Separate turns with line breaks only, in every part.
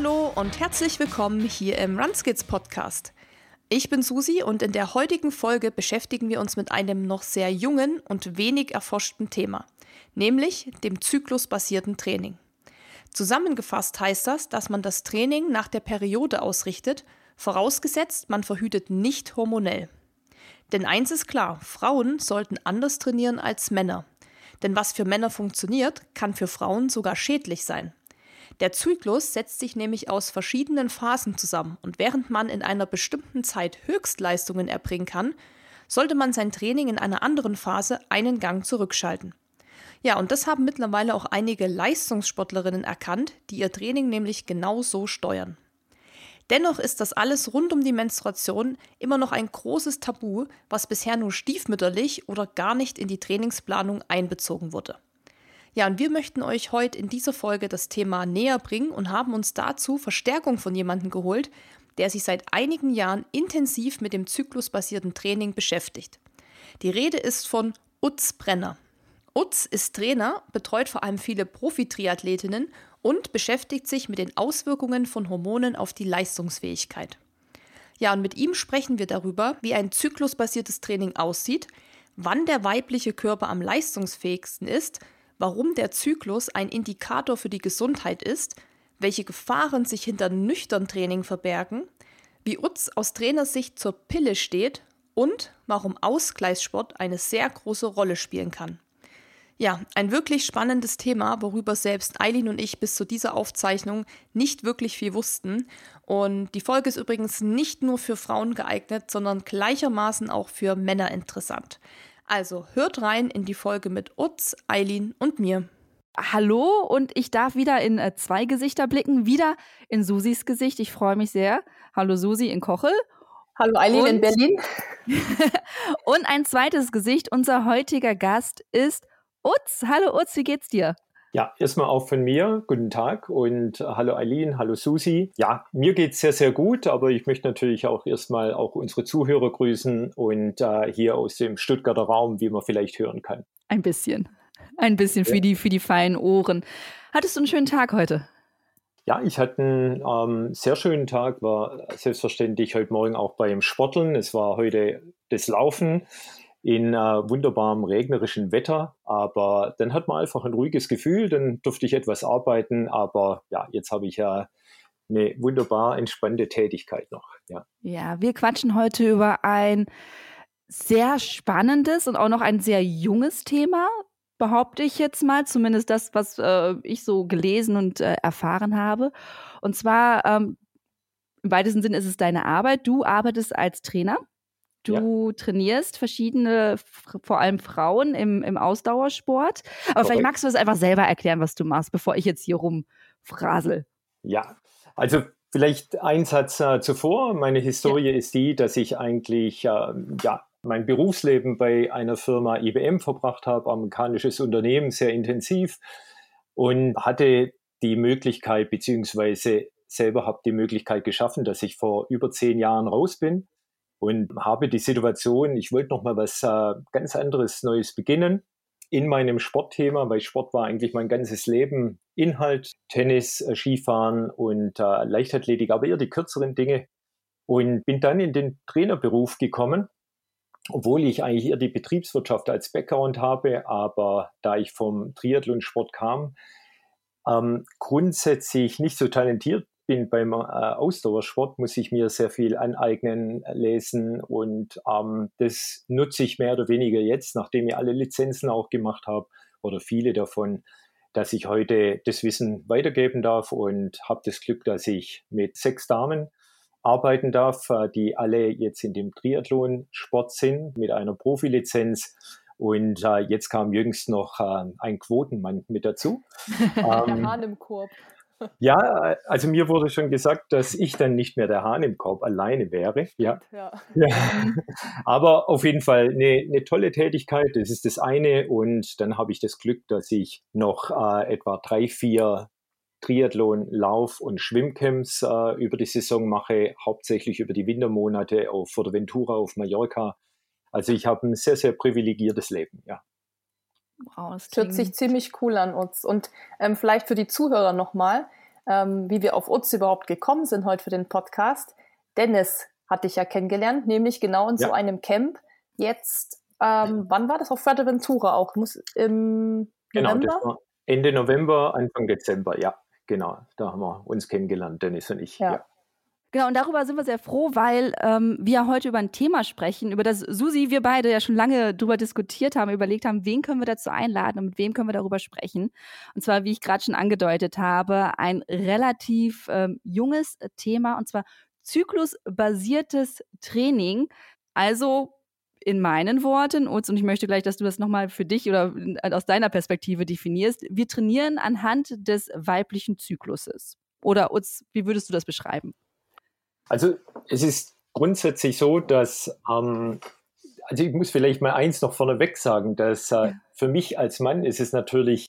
Hallo und herzlich willkommen hier im Runskids Podcast. Ich bin Susi und in der heutigen Folge beschäftigen wir uns mit einem noch sehr jungen und wenig erforschten Thema, nämlich dem zyklusbasierten Training. Zusammengefasst heißt das, dass man das Training nach der Periode ausrichtet, vorausgesetzt man verhütet nicht hormonell. Denn eins ist klar, Frauen sollten anders trainieren als Männer. Denn was für Männer funktioniert, kann für Frauen sogar schädlich sein. Der Zyklus setzt sich nämlich aus verschiedenen Phasen zusammen und während man in einer bestimmten Zeit Höchstleistungen erbringen kann, sollte man sein Training in einer anderen Phase einen Gang zurückschalten. Ja, und das haben mittlerweile auch einige Leistungssportlerinnen erkannt, die ihr Training nämlich genau so steuern. Dennoch ist das alles rund um die Menstruation immer noch ein großes Tabu, was bisher nur stiefmütterlich oder gar nicht in die Trainingsplanung einbezogen wurde. Ja, und wir möchten euch heute in dieser Folge das Thema näher bringen und haben uns dazu Verstärkung von jemandem geholt, der sich seit einigen Jahren intensiv mit dem zyklusbasierten Training beschäftigt. Die Rede ist von Utz Brenner. Utz ist Trainer, betreut vor allem viele Profi-Triathletinnen und beschäftigt sich mit den Auswirkungen von Hormonen auf die Leistungsfähigkeit. Ja, und mit ihm sprechen wir darüber, wie ein zyklusbasiertes Training aussieht, wann der weibliche Körper am leistungsfähigsten ist warum der Zyklus ein Indikator für die Gesundheit ist, welche Gefahren sich hinter nüchtern Training verbergen, wie Utz aus Trainersicht zur Pille steht und warum Ausgleichssport eine sehr große Rolle spielen kann. Ja, ein wirklich spannendes Thema, worüber selbst Eileen und ich bis zu dieser Aufzeichnung nicht wirklich viel wussten. Und die Folge ist übrigens nicht nur für Frauen geeignet, sondern gleichermaßen auch für Männer interessant. Also hört rein in die Folge mit Utz, Eileen und mir.
Hallo und ich darf wieder in äh, zwei Gesichter blicken, wieder in Susis Gesicht. Ich freue mich sehr. Hallo Susi in Kochel.
Hallo Eileen in Berlin.
und ein zweites Gesicht. Unser heutiger Gast ist Utz. Hallo Utz, wie geht's dir?
Ja, erstmal auch von mir. Guten Tag und äh, hallo Eileen, hallo Susi. Ja, mir geht es sehr, sehr gut, aber ich möchte natürlich auch erstmal auch unsere Zuhörer grüßen und äh, hier aus dem Stuttgarter Raum, wie man vielleicht hören kann.
Ein bisschen. Ein bisschen ja. für, die, für die feinen Ohren. Hattest du einen schönen Tag heute?
Ja, ich hatte einen ähm, sehr schönen Tag, war selbstverständlich heute Morgen auch beim Sporteln. Es war heute das Laufen in äh, wunderbarem regnerischen Wetter. Aber dann hat man einfach ein ruhiges Gefühl, dann durfte ich etwas arbeiten. Aber ja, jetzt habe ich ja eine wunderbar entspannte Tätigkeit noch. Ja.
ja, wir quatschen heute über ein sehr spannendes und auch noch ein sehr junges Thema, behaupte ich jetzt mal, zumindest das, was äh, ich so gelesen und äh, erfahren habe. Und zwar, ähm, im weitesten Sinne ist es deine Arbeit. Du arbeitest als Trainer Du ja. trainierst verschiedene, vor allem Frauen im, im Ausdauersport. Aber Correct. vielleicht magst du es einfach selber erklären, was du machst, bevor ich jetzt hier rumfrasel.
Ja, also vielleicht ein Satz äh, zuvor. Meine Historie ja. ist die, dass ich eigentlich äh, ja, mein Berufsleben bei einer Firma IBM verbracht habe, amerikanisches Unternehmen, sehr intensiv und hatte die Möglichkeit, beziehungsweise selber habe die Möglichkeit geschaffen, dass ich vor über zehn Jahren raus bin und habe die Situation, ich wollte noch mal was äh, ganz anderes Neues beginnen in meinem Sportthema, weil Sport war eigentlich mein ganzes Leben Inhalt, Tennis, äh, Skifahren und äh, Leichtathletik, aber eher die kürzeren Dinge. Und bin dann in den Trainerberuf gekommen, obwohl ich eigentlich eher die Betriebswirtschaft als Background habe, aber da ich vom Triathlonsport kam, ähm, grundsätzlich nicht so talentiert bin beim äh, Ausdauersport, muss ich mir sehr viel aneignen, lesen und ähm, das nutze ich mehr oder weniger jetzt, nachdem ich alle Lizenzen auch gemacht habe oder viele davon, dass ich heute das Wissen weitergeben darf und habe das Glück, dass ich mit sechs Damen arbeiten darf, äh, die alle jetzt in dem Triathlon-Sport sind mit einer Profilizenz. Und äh, jetzt kam jüngst noch äh, ein Quotenmann mit dazu.
Der ähm, Hahn im Korb.
Ja, also mir wurde schon gesagt, dass ich dann nicht mehr der Hahn im Korb alleine wäre. Ja. ja. ja. Aber auf jeden Fall eine, eine, tolle Tätigkeit, das ist das eine. Und dann habe ich das Glück, dass ich noch äh, etwa drei, vier Triathlon, Lauf- und Schwimmcamps äh, über die Saison mache, hauptsächlich über die Wintermonate auf Fuerteventura auf Mallorca. Also ich habe ein sehr, sehr privilegiertes Leben, ja.
Wow, das hört sich ziemlich cool an uns. Und ähm, vielleicht für die Zuhörer nochmal, ähm, wie wir auf uns überhaupt gekommen sind heute für den Podcast. Dennis hatte ich ja kennengelernt, nämlich genau in ja. so einem Camp. Jetzt, ähm, wann war das auf Fuerteventura auch? Muss im
genau, November? Das war Ende November, Anfang Dezember, ja, genau. Da haben wir uns kennengelernt, Dennis und ich.
ja. ja. Genau, und darüber sind wir sehr froh, weil ähm, wir heute über ein Thema sprechen, über das Susi, wir beide ja schon lange drüber diskutiert haben, überlegt haben, wen können wir dazu einladen und mit wem können wir darüber sprechen. Und zwar, wie ich gerade schon angedeutet habe, ein relativ ähm, junges Thema, und zwar zyklusbasiertes Training. Also in meinen Worten, und ich möchte gleich, dass du das nochmal für dich oder aus deiner Perspektive definierst, wir trainieren anhand des weiblichen Zykluses. Oder Utz, wie würdest du das beschreiben?
Also es ist grundsätzlich so, dass, ähm, also ich muss vielleicht mal eins noch vorneweg sagen, dass äh, ja. für mich als Mann ist es natürlich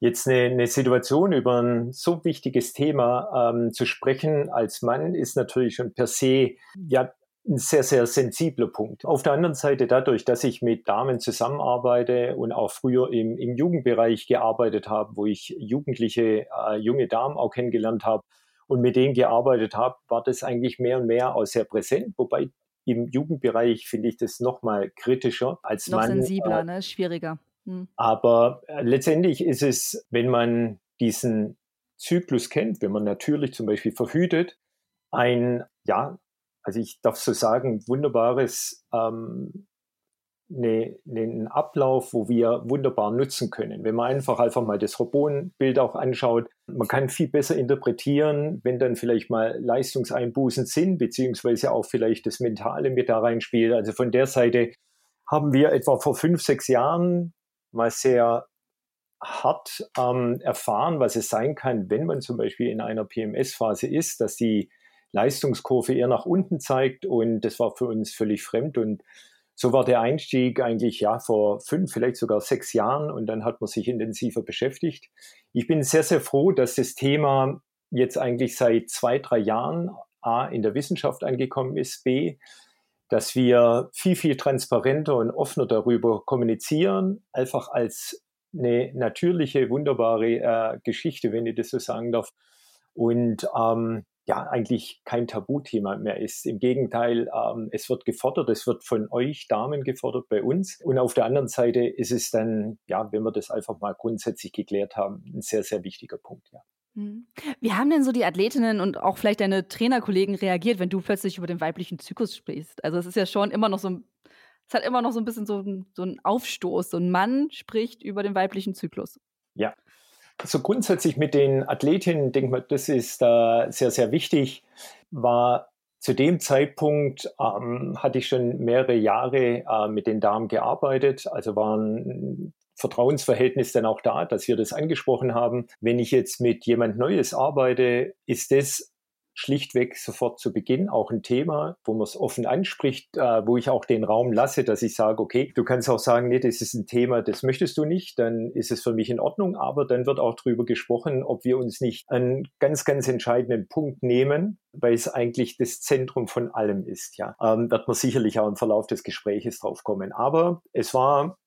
jetzt eine, eine Situation über ein so wichtiges Thema ähm, zu sprechen als Mann ist natürlich schon per se ja ein sehr, sehr sensibler Punkt. Auf der anderen Seite dadurch, dass ich mit Damen zusammenarbeite und auch früher im, im Jugendbereich gearbeitet habe, wo ich jugendliche, äh, junge Damen auch kennengelernt habe, und mit denen gearbeitet habe, war das eigentlich mehr und mehr auch sehr präsent. Wobei im Jugendbereich finde ich das noch mal kritischer als
noch
Mann.
sensibler, äh, ne? Schwieriger.
Hm. Aber äh, letztendlich ist es, wenn man diesen Zyklus kennt, wenn man natürlich zum Beispiel verhütet, ein, ja, also ich darf so sagen, wunderbares ähm, eine, einen Ablauf, wo wir wunderbar nutzen können. Wenn man einfach einfach mal das Hormonbild auch anschaut, man kann viel besser interpretieren, wenn dann vielleicht mal Leistungseinbußen sind, beziehungsweise auch vielleicht das Mentale mit da reinspielt. Also von der Seite haben wir etwa vor fünf, sechs Jahren mal sehr hart ähm, erfahren, was es sein kann, wenn man zum Beispiel in einer PMS-Phase ist, dass die Leistungskurve eher nach unten zeigt und das war für uns völlig fremd und so war der Einstieg eigentlich ja vor fünf, vielleicht sogar sechs Jahren und dann hat man sich intensiver beschäftigt. Ich bin sehr, sehr froh, dass das Thema jetzt eigentlich seit zwei, drei Jahren A in der Wissenschaft angekommen ist, B, dass wir viel, viel transparenter und offener darüber kommunizieren, einfach als eine natürliche, wunderbare äh, Geschichte, wenn ich das so sagen darf. Und ähm, ja eigentlich kein Tabuthema mehr ist. Im Gegenteil, ähm, es wird gefordert, es wird von euch Damen gefordert bei uns. Und auf der anderen Seite ist es dann, ja, wenn wir das einfach mal grundsätzlich geklärt haben, ein sehr, sehr wichtiger Punkt, ja.
Mhm. Wie haben denn so die Athletinnen und auch vielleicht deine Trainerkollegen reagiert, wenn du plötzlich über den weiblichen Zyklus sprichst? Also es ist ja schon immer noch so ein, es hat immer noch so ein bisschen so, ein, so einen Aufstoß. So ein Mann spricht über den weiblichen Zyklus.
Ja, so grundsätzlich mit den Athletinnen, denke ich, das ist äh, sehr, sehr wichtig, war zu dem Zeitpunkt ähm, hatte ich schon mehrere Jahre äh, mit den Damen gearbeitet, also war ein Vertrauensverhältnis dann auch da, dass wir das angesprochen haben. Wenn ich jetzt mit jemand Neues arbeite, ist das schlichtweg sofort zu Beginn auch ein Thema, wo man es offen anspricht, äh, wo ich auch den Raum lasse, dass ich sage, okay, du kannst auch sagen, nee, das ist ein Thema, das möchtest du nicht, dann ist es für mich in Ordnung, aber dann wird auch darüber gesprochen, ob wir uns nicht einen ganz, ganz entscheidenden Punkt nehmen, weil es eigentlich das Zentrum von allem ist. Ja, ähm, wird man sicherlich auch im Verlauf des Gespräches drauf kommen. Aber es war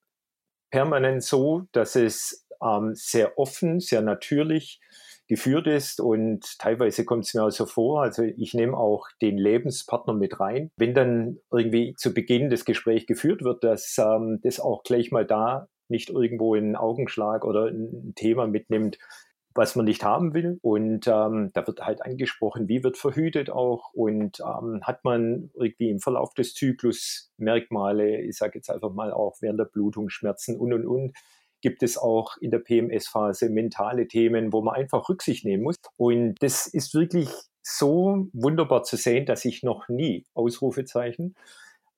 permanent so, dass es ähm, sehr offen, sehr natürlich geführt ist. Und teilweise kommt es mir auch so vor, also ich nehme auch den Lebenspartner mit rein. Wenn dann irgendwie zu Beginn das Gespräch geführt wird, dass ähm, das auch gleich mal da nicht irgendwo einen Augenschlag oder ein Thema mitnimmt, was man nicht haben will. Und ähm, da wird halt angesprochen, wie wird verhütet auch und ähm, hat man irgendwie im Verlauf des Zyklus Merkmale, ich sage jetzt einfach mal auch während der Blutung Schmerzen und und und gibt es auch in der PMS-Phase mentale Themen, wo man einfach Rücksicht nehmen muss. Und das ist wirklich so wunderbar zu sehen, dass ich noch nie Ausrufezeichen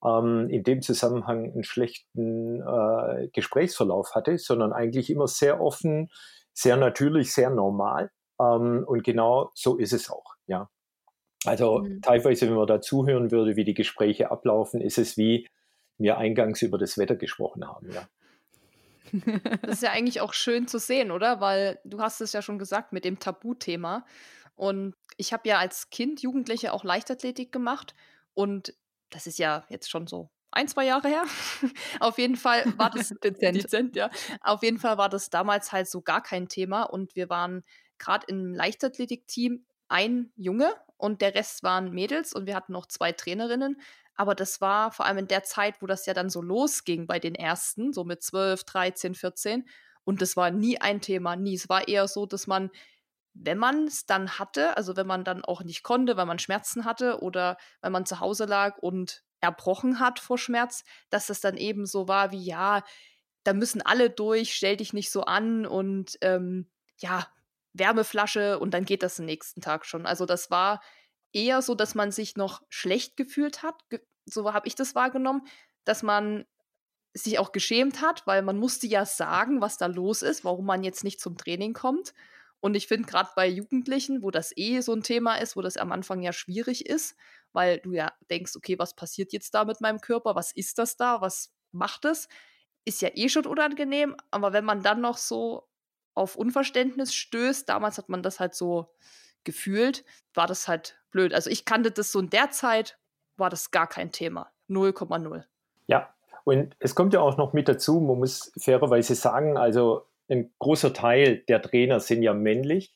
ähm, in dem Zusammenhang einen schlechten äh, Gesprächsverlauf hatte, sondern eigentlich immer sehr offen, sehr natürlich, sehr normal. Ähm, und genau so ist es auch, ja. Also mhm. teilweise, wenn man da zuhören würde, wie die Gespräche ablaufen, ist es wie wir eingangs über das Wetter gesprochen haben, ja.
Das ist ja eigentlich auch schön zu sehen, oder? Weil du hast es ja schon gesagt mit dem Tabuthema. Und ich habe ja als Kind, Jugendliche auch Leichtathletik gemacht. Und das ist ja jetzt schon so ein, zwei Jahre her. Auf jeden Fall war das dezent. dezent, ja. Auf jeden Fall war das damals halt so gar kein Thema. Und wir waren gerade im Leichtathletik-Team ein Junge und der Rest waren Mädels und wir hatten noch zwei Trainerinnen. Aber das war vor allem in der Zeit, wo das ja dann so losging bei den ersten, so mit 12, 13, 14. Und das war nie ein Thema, nie. Es war eher so, dass man, wenn man es dann hatte, also wenn man dann auch nicht konnte, weil man Schmerzen hatte oder weil man zu Hause lag und erbrochen hat vor Schmerz, dass es dann eben so war wie, ja, da müssen alle durch, stell dich nicht so an und ähm, ja, Wärmeflasche und dann geht das den nächsten Tag schon. Also das war eher so, dass man sich noch schlecht gefühlt hat, so habe ich das wahrgenommen, dass man sich auch geschämt hat, weil man musste ja sagen, was da los ist, warum man jetzt nicht zum Training kommt. Und ich finde gerade bei Jugendlichen, wo das eh so ein Thema ist, wo das am Anfang ja schwierig ist, weil du ja denkst, okay, was passiert jetzt da mit meinem Körper? Was ist das da? Was macht es? Ist ja eh schon unangenehm, aber wenn man dann noch so auf Unverständnis stößt, damals hat man das halt so gefühlt, war das halt blöd. Also ich kannte das so in der Zeit, war das gar kein Thema. 0,0.
Ja, und es kommt ja auch noch mit dazu, man muss fairerweise sagen, also ein großer Teil der Trainer sind ja männlich.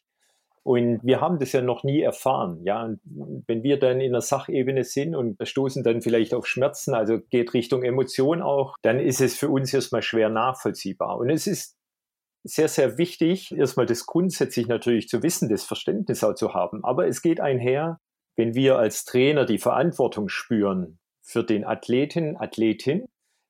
Und wir haben das ja noch nie erfahren. Ja, und wenn wir dann in der Sachebene sind und stoßen dann vielleicht auf Schmerzen, also geht Richtung Emotion auch, dann ist es für uns erstmal schwer nachvollziehbar. Und es ist sehr, sehr wichtig, erstmal das grundsätzlich natürlich zu wissen, das Verständnis auch zu haben. Aber es geht einher, wenn wir als Trainer die Verantwortung spüren für den Athleten, Athletin,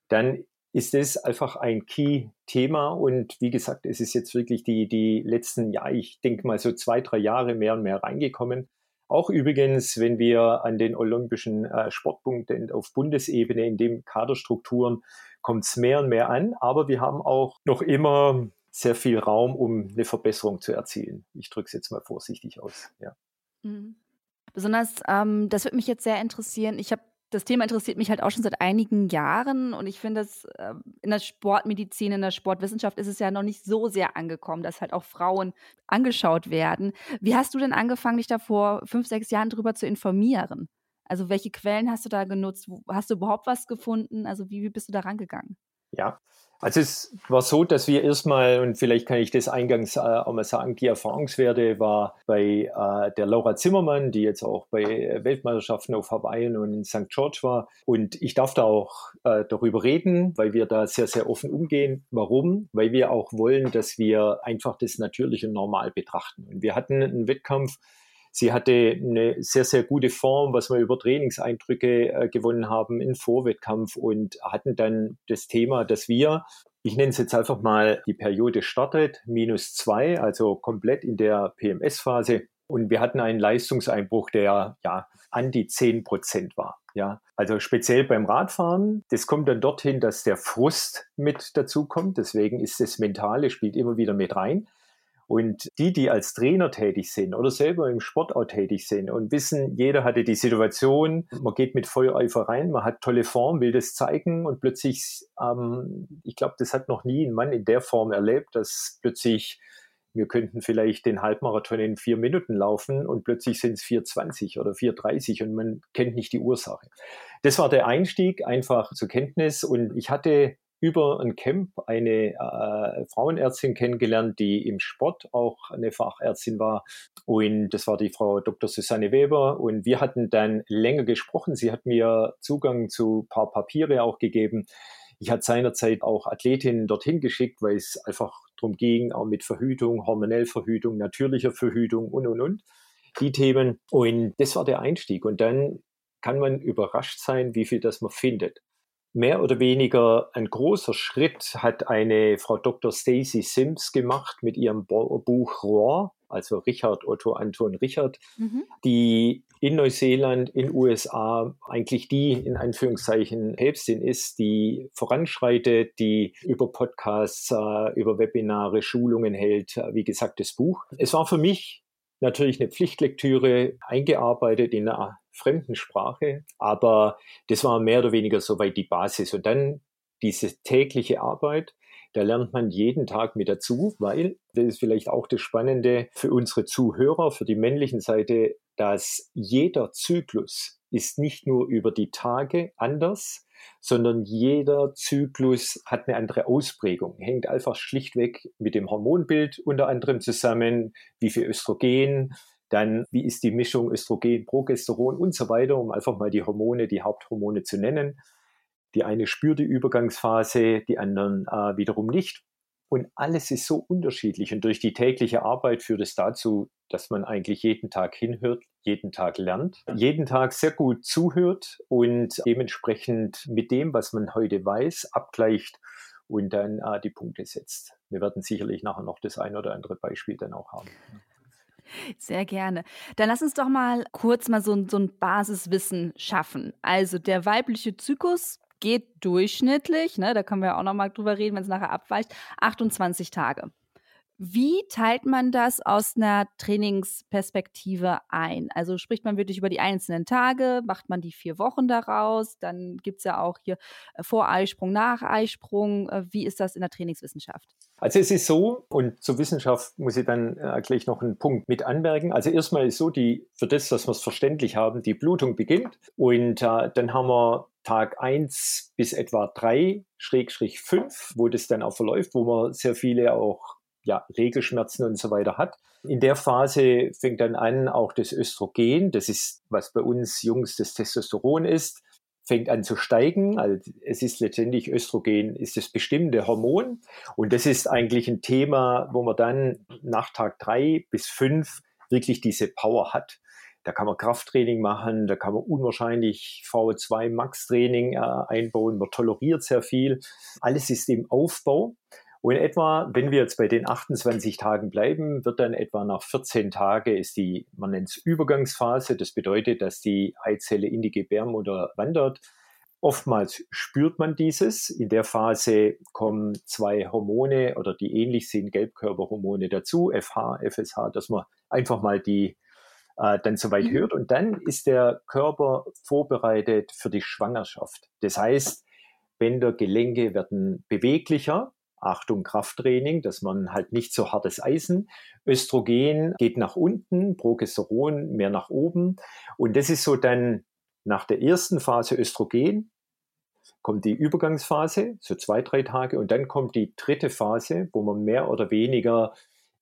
dann ist es einfach ein Key-Thema. Und wie gesagt, es ist jetzt wirklich die, die letzten, ja, ich denke mal so zwei, drei Jahre mehr und mehr reingekommen. Auch übrigens, wenn wir an den Olympischen äh, Sportpunkt auf Bundesebene in den Kaderstrukturen kommt es mehr und mehr an. Aber wir haben auch noch immer sehr viel Raum, um eine Verbesserung zu erzielen. Ich drücke es jetzt mal vorsichtig aus. Ja.
Mhm. Besonders, ähm, das würde mich jetzt sehr interessieren. Ich habe das Thema interessiert mich halt auch schon seit einigen Jahren und ich finde, dass äh, in der Sportmedizin, in der Sportwissenschaft ist es ja noch nicht so sehr angekommen, dass halt auch Frauen angeschaut werden. Wie hast du denn angefangen, dich da vor fünf, sechs Jahren darüber zu informieren? Also welche Quellen hast du da genutzt? Hast du überhaupt was gefunden? Also wie, wie bist du da rangegangen?
Ja, also es war so, dass wir erstmal, und vielleicht kann ich das eingangs äh, auch mal sagen, die Erfahrungswerte war bei äh, der Laura Zimmermann, die jetzt auch bei Weltmeisterschaften auf Hawaii und in St. George war. Und ich darf da auch äh, darüber reden, weil wir da sehr, sehr offen umgehen. Warum? Weil wir auch wollen, dass wir einfach das Natürliche normal betrachten. Und wir hatten einen Wettkampf, Sie hatte eine sehr, sehr gute Form, was wir über Trainingseindrücke äh, gewonnen haben im Vorwettkampf und hatten dann das Thema, dass wir, ich nenne es jetzt einfach mal, die Periode startet, minus zwei, also komplett in der PMS-Phase. Und wir hatten einen Leistungseinbruch, der ja an die zehn Prozent war. Ja, also speziell beim Radfahren, das kommt dann dorthin, dass der Frust mit dazu kommt. Deswegen ist das Mentale spielt immer wieder mit rein. Und die, die als Trainer tätig sind oder selber im Sport auch tätig sind und wissen, jeder hatte die Situation, man geht mit Feuereifer rein, man hat tolle Form, will das zeigen und plötzlich, ähm, ich glaube, das hat noch nie ein Mann in der Form erlebt, dass plötzlich wir könnten vielleicht den Halbmarathon in vier Minuten laufen und plötzlich sind es 4,20 oder 4,30 und man kennt nicht die Ursache. Das war der Einstieg einfach zur Kenntnis und ich hatte über ein Camp eine äh, Frauenärztin kennengelernt, die im Sport auch eine Fachärztin war. Und das war die Frau Dr. Susanne Weber. Und wir hatten dann länger gesprochen. Sie hat mir Zugang zu paar Papiere auch gegeben. Ich hatte seinerzeit auch Athletinnen dorthin geschickt, weil es einfach darum ging, auch mit Verhütung, hormonell Verhütung, natürlicher Verhütung und, und, und. Die Themen. Und das war der Einstieg. Und dann kann man überrascht sein, wie viel das man findet mehr oder weniger ein großer Schritt hat eine Frau Dr. Stacy Sims gemacht mit ihrem Buch Roar, also Richard Otto Anton Richard, mhm. die in Neuseeland, in USA eigentlich die in Anführungszeichen Päpstin ist, die voranschreitet, die über Podcasts, äh, über Webinare, Schulungen hält, äh, wie gesagt, das Buch. Es war für mich natürlich eine Pflichtlektüre eingearbeitet in einer fremden Sprache, aber das war mehr oder weniger soweit die Basis. Und dann diese tägliche Arbeit, da lernt man jeden Tag mit dazu, weil, das ist vielleicht auch das Spannende für unsere Zuhörer, für die männlichen Seite, dass jeder Zyklus ist nicht nur über die Tage anders, sondern jeder Zyklus hat eine andere Ausprägung, hängt einfach schlichtweg mit dem Hormonbild unter anderem zusammen, wie viel Östrogen, dann wie ist die Mischung Östrogen, Progesteron und so weiter, um einfach mal die Hormone, die Haupthormone zu nennen. Die eine spürt die Übergangsphase, die anderen äh, wiederum nicht. Und alles ist so unterschiedlich. Und durch die tägliche Arbeit führt es dazu, dass man eigentlich jeden Tag hinhört, jeden Tag lernt, jeden Tag sehr gut zuhört und dementsprechend mit dem, was man heute weiß, abgleicht und dann äh, die Punkte setzt. Wir werden sicherlich nachher noch das ein oder andere Beispiel dann auch haben.
Sehr gerne. Dann lass uns doch mal kurz mal so, so ein Basiswissen schaffen. Also der weibliche Zyklus geht durchschnittlich, ne, da können wir auch noch mal drüber reden, wenn es nachher abweicht, 28 Tage. Wie teilt man das aus einer Trainingsperspektive ein? Also spricht man wirklich über die einzelnen Tage, macht man die vier Wochen daraus, dann gibt es ja auch hier äh, Voreisprung, Nacheisprung. Äh, wie ist das in der Trainingswissenschaft?
Also es ist so, und zur Wissenschaft muss ich dann äh, gleich noch einen Punkt mit anmerken. Also erstmal ist so, die, für das, dass wir es verständlich haben, die Blutung beginnt und äh, dann haben wir Tag 1 bis etwa 3, Schrägstrich 5, wo das dann auch verläuft, wo man sehr viele auch ja, Regelschmerzen und so weiter hat. In der Phase fängt dann an, auch das Östrogen, das ist, was bei uns Jungs das Testosteron ist, fängt an zu steigen. Also es ist letztendlich Östrogen, ist das bestimmende Hormon. Und das ist eigentlich ein Thema, wo man dann nach Tag drei bis fünf wirklich diese Power hat. Da kann man Krafttraining machen, da kann man unwahrscheinlich VO2 Max Training äh, einbauen, man toleriert sehr viel. Alles ist im Aufbau. Und etwa, wenn wir jetzt bei den 28 Tagen bleiben, wird dann etwa nach 14 Tagen ist die, man nennt es Übergangsphase. Das bedeutet, dass die Eizelle in die Gebärmutter wandert. Oftmals spürt man dieses. In der Phase kommen zwei Hormone oder die ähnlich sind, Gelbkörperhormone dazu, FH, FSH, dass man einfach mal die äh, dann soweit mhm. hört. Und dann ist der Körper vorbereitet für die Schwangerschaft. Das heißt, Bänder, Gelenke werden beweglicher. Achtung, Krafttraining, dass man halt nicht so hartes Eisen. Östrogen geht nach unten, Progesteron mehr nach oben. Und das ist so dann nach der ersten Phase Östrogen, kommt die Übergangsphase, so zwei, drei Tage, und dann kommt die dritte Phase, wo man mehr oder weniger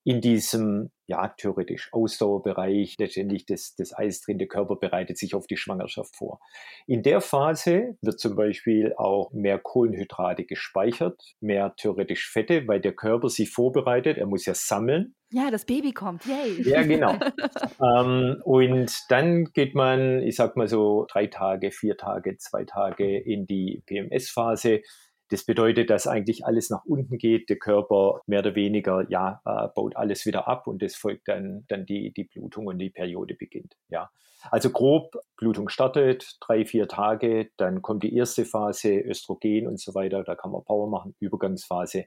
in diesem, ja, theoretisch Ausdauerbereich, letztendlich das, das Eis drin, der Körper bereitet sich auf die Schwangerschaft vor. In der Phase wird zum Beispiel auch mehr Kohlenhydrate gespeichert, mehr theoretisch Fette, weil der Körper sich vorbereitet, er muss ja sammeln.
Ja, das Baby kommt, yay.
Ja, genau. ähm, und dann geht man, ich sag mal so, drei Tage, vier Tage, zwei Tage in die PMS-Phase das bedeutet, dass eigentlich alles nach unten geht. Der Körper mehr oder weniger, ja, äh, baut alles wieder ab und das folgt dann, dann die, die Blutung und die Periode beginnt. Ja. Also grob, Blutung startet, drei, vier Tage, dann kommt die erste Phase, Östrogen und so weiter, da kann man Power machen, Übergangsphase.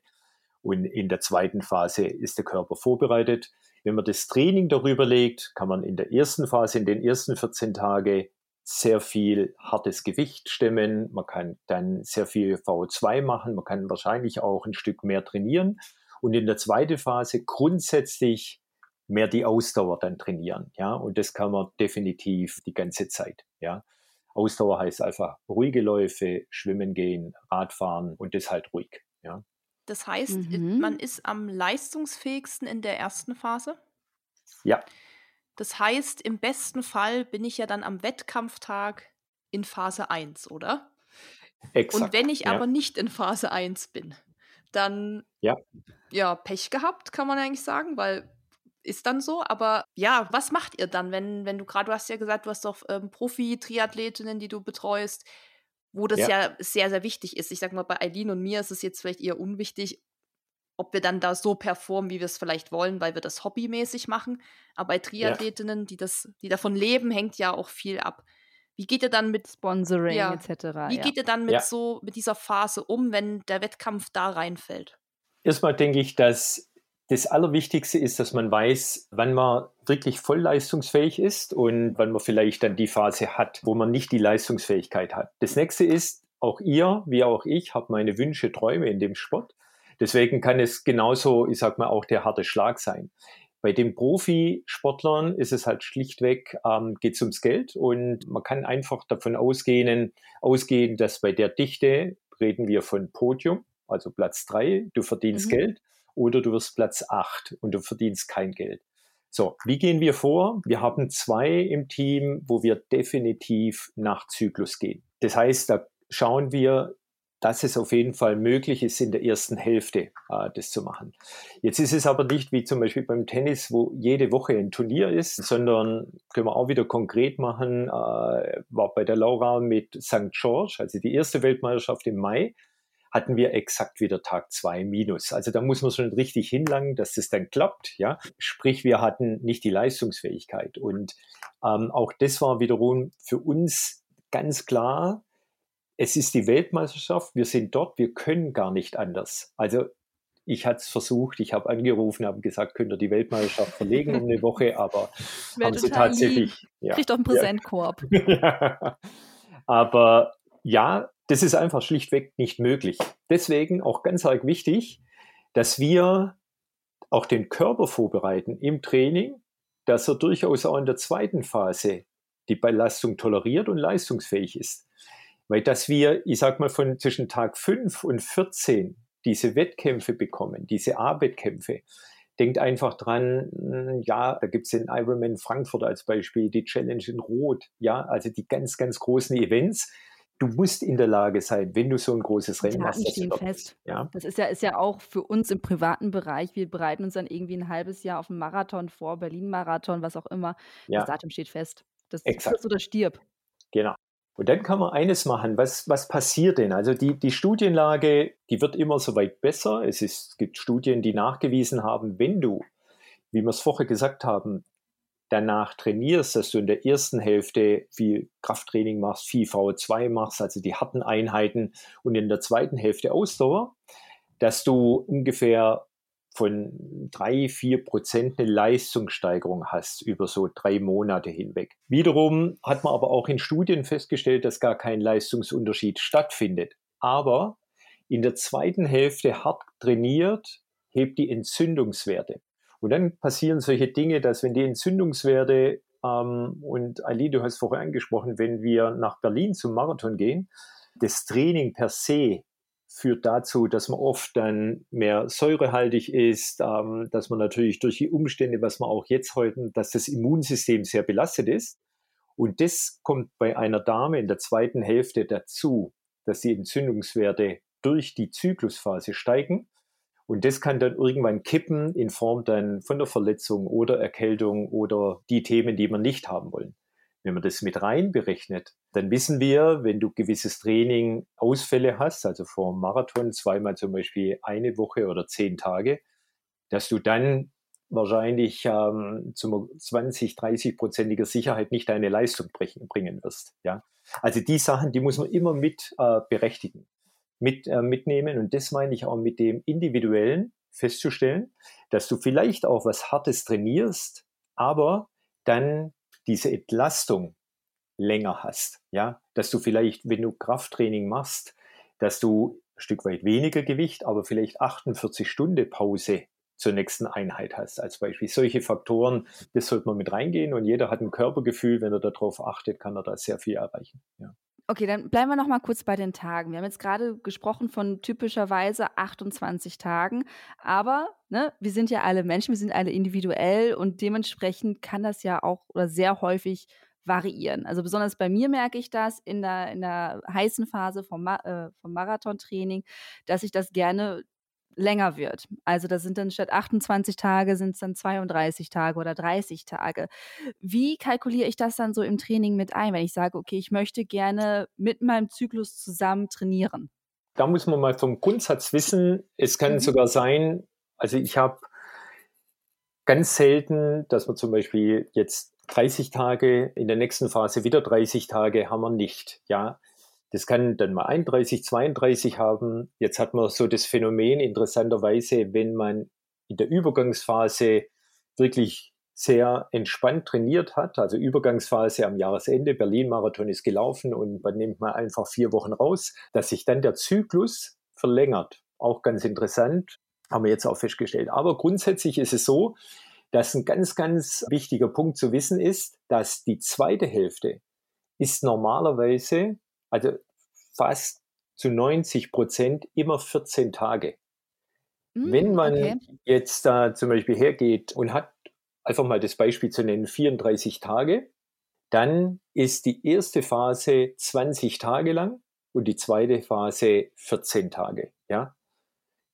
Und in der zweiten Phase ist der Körper vorbereitet. Wenn man das Training darüber legt, kann man in der ersten Phase, in den ersten 14 Tagen sehr viel hartes Gewicht stemmen, man kann dann sehr viel VO2 machen, man kann wahrscheinlich auch ein Stück mehr trainieren und in der zweiten Phase grundsätzlich mehr die Ausdauer dann trainieren, ja, und das kann man definitiv die ganze Zeit, ja. Ausdauer heißt einfach ruhige Läufe, schwimmen gehen, Radfahren und das halt ruhig, ja.
Das heißt, mhm. man ist am leistungsfähigsten in der ersten Phase?
Ja,
das heißt, im besten Fall bin ich ja dann am Wettkampftag in Phase 1, oder? Exakt, Und wenn ich ja. aber nicht in Phase 1 bin, dann
ja.
ja, Pech gehabt, kann man eigentlich sagen, weil ist dann so. Aber ja, was macht ihr dann, wenn, wenn du gerade, du hast ja gesagt, du hast doch ähm, Profi-Triathletinnen, die du betreust, wo das ja. ja. sehr, sehr wichtig ist. Ich sag mal, bei Eileen und mir ist es jetzt vielleicht eher unwichtig, ob wir dann da so performen, wie wir es vielleicht wollen, weil wir das hobbymäßig machen. Aber bei Triathletinnen, ja. die, das, die davon leben, hängt ja auch viel ab. Wie geht ihr dann mit
Sponsoring ja, etc.?
Wie ja. geht ihr dann mit so mit dieser Phase um, wenn der Wettkampf da reinfällt?
Erstmal denke ich, dass das Allerwichtigste ist, dass man weiß, wann man wirklich voll leistungsfähig ist und wann man vielleicht dann die Phase hat, wo man nicht die Leistungsfähigkeit hat. Das nächste ist, auch ihr, wie auch ich, habt meine Wünsche, Träume in dem Sport. Deswegen kann es genauso, ich sag mal, auch der harte Schlag sein. Bei den Profisportlern ist es halt schlichtweg, ähm, geht es ums Geld und man kann einfach davon ausgehen, ausgehen, dass bei der Dichte reden wir von Podium, also Platz drei, du verdienst mhm. Geld oder du wirst Platz acht und du verdienst kein Geld. So, wie gehen wir vor? Wir haben zwei im Team, wo wir definitiv nach Zyklus gehen. Das heißt, da schauen wir, dass es auf jeden Fall möglich ist, in der ersten Hälfte äh, das zu machen. Jetzt ist es aber nicht wie zum Beispiel beim Tennis, wo jede Woche ein Turnier ist, sondern können wir auch wieder konkret machen, äh, war bei der Laura mit St. George, also die erste Weltmeisterschaft im Mai, hatten wir exakt wieder Tag zwei minus. Also da muss man schon richtig hinlangen, dass das dann klappt. Ja, sprich, wir hatten nicht die Leistungsfähigkeit und ähm, auch das war wiederum für uns ganz klar es ist die Weltmeisterschaft, wir sind dort, wir können gar nicht anders. Also ich hatte es versucht, ich habe angerufen, habe gesagt, könnt ihr die Weltmeisterschaft verlegen um eine Woche, aber haben sie tatsächlich.
Ja, Kriegt doch einen Präsentkorb.
Ja. aber ja, das ist einfach schlichtweg nicht möglich. Deswegen auch ganz arg wichtig, dass wir auch den Körper vorbereiten im Training, dass er durchaus auch in der zweiten Phase die Belastung toleriert und leistungsfähig ist. Weil dass wir, ich sag mal, von zwischen Tag 5 und 14 diese Wettkämpfe bekommen, diese A-Wettkämpfe, denkt einfach dran, hm, ja, da gibt es den Ironman Frankfurt als Beispiel, die Challenge in Rot, ja, also die ganz, ganz großen Events. Du musst in der Lage sein, wenn du so ein großes Rennen machst.
Stehen fest. Ja? Das ist ja, ist ja auch für uns im privaten Bereich. Wir bereiten uns dann irgendwie ein halbes Jahr auf einen Marathon vor, Berlin-Marathon, was auch immer. Ja. Das Datum steht fest. Das ist oder stirb.
Genau. Und dann kann man eines machen. Was, was passiert denn? Also die, die Studienlage, die wird immer so weit besser. Es, ist, es gibt Studien, die nachgewiesen haben, wenn du, wie wir es vorher gesagt haben, danach trainierst, dass du in der ersten Hälfte viel Krafttraining machst, viel VO2 machst, also die harten Einheiten, und in der zweiten Hälfte Ausdauer, dass du ungefähr von drei, vier Prozent eine Leistungssteigerung hast über so drei Monate hinweg. Wiederum hat man aber auch in Studien festgestellt, dass gar kein Leistungsunterschied stattfindet. Aber in der zweiten Hälfte hart trainiert, hebt die Entzündungswerte. Und dann passieren solche Dinge, dass wenn die Entzündungswerte, ähm, und Ali, du hast vorher angesprochen, wenn wir nach Berlin zum Marathon gehen, das Training per se führt dazu, dass man oft dann mehr säurehaltig ist, ähm, dass man natürlich durch die Umstände, was man auch jetzt heute, dass das Immunsystem sehr belastet ist. Und das kommt bei einer Dame in der zweiten Hälfte dazu, dass die Entzündungswerte durch die Zyklusphase steigen. Und das kann dann irgendwann kippen in Form dann von der Verletzung oder Erkältung oder die Themen, die wir nicht haben wollen. Wenn man das mit rein berechnet, dann wissen wir, wenn du gewisses Training Ausfälle hast, also vor dem Marathon zweimal zum Beispiel eine Woche oder zehn Tage, dass du dann wahrscheinlich ähm, zu 20, 30 prozentiger Sicherheit nicht deine Leistung brechen, bringen wirst. Ja? Also die Sachen, die muss man immer mit äh, berechtigen, mit, äh, mitnehmen. Und das meine ich auch mit dem Individuellen festzustellen, dass du vielleicht auch was Hartes trainierst, aber dann diese Entlastung länger hast. Ja, dass du vielleicht, wenn du Krafttraining machst, dass du ein Stück weit weniger Gewicht, aber vielleicht 48 Stunden Pause zur nächsten Einheit hast. Als Beispiel solche Faktoren, das sollte man mit reingehen und jeder hat ein Körpergefühl, wenn er darauf achtet, kann er da sehr viel erreichen. Ja.
Okay, dann bleiben wir noch mal kurz bei den Tagen. Wir haben jetzt gerade gesprochen von typischerweise 28 Tagen, aber ne, wir sind ja alle Menschen, wir sind alle individuell und dementsprechend kann das ja auch oder sehr häufig variieren. Also besonders bei mir merke ich das in der, in der heißen Phase vom, Ma äh, vom Marathontraining, dass ich das gerne länger wird. Also da sind dann statt 28 Tage sind es dann 32 Tage oder 30 Tage. Wie kalkuliere ich das dann so im Training mit ein, wenn ich sage, okay, ich möchte gerne mit meinem Zyklus zusammen trainieren?
Da muss man mal vom Grundsatz wissen, es kann mhm. sogar sein, also ich habe ganz selten, dass man zum Beispiel jetzt 30 Tage, in der nächsten Phase wieder 30 Tage haben wir nicht. Ja, das kann dann mal 31, 32 haben. Jetzt hat man so das Phänomen interessanterweise, wenn man in der Übergangsphase wirklich sehr entspannt trainiert hat, also Übergangsphase am Jahresende, Berlin-Marathon ist gelaufen und man nimmt mal einfach vier Wochen raus, dass sich dann der Zyklus verlängert. Auch ganz interessant, haben wir jetzt auch festgestellt. Aber grundsätzlich ist es so, dass ein ganz, ganz wichtiger Punkt zu wissen ist, dass die zweite Hälfte ist normalerweise, also fast zu 90 Prozent immer 14 Tage. Mm, Wenn man okay. jetzt da zum Beispiel hergeht und hat, einfach mal das Beispiel zu nennen, 34 Tage, dann ist die erste Phase 20 Tage lang und die zweite Phase 14 Tage. Ja,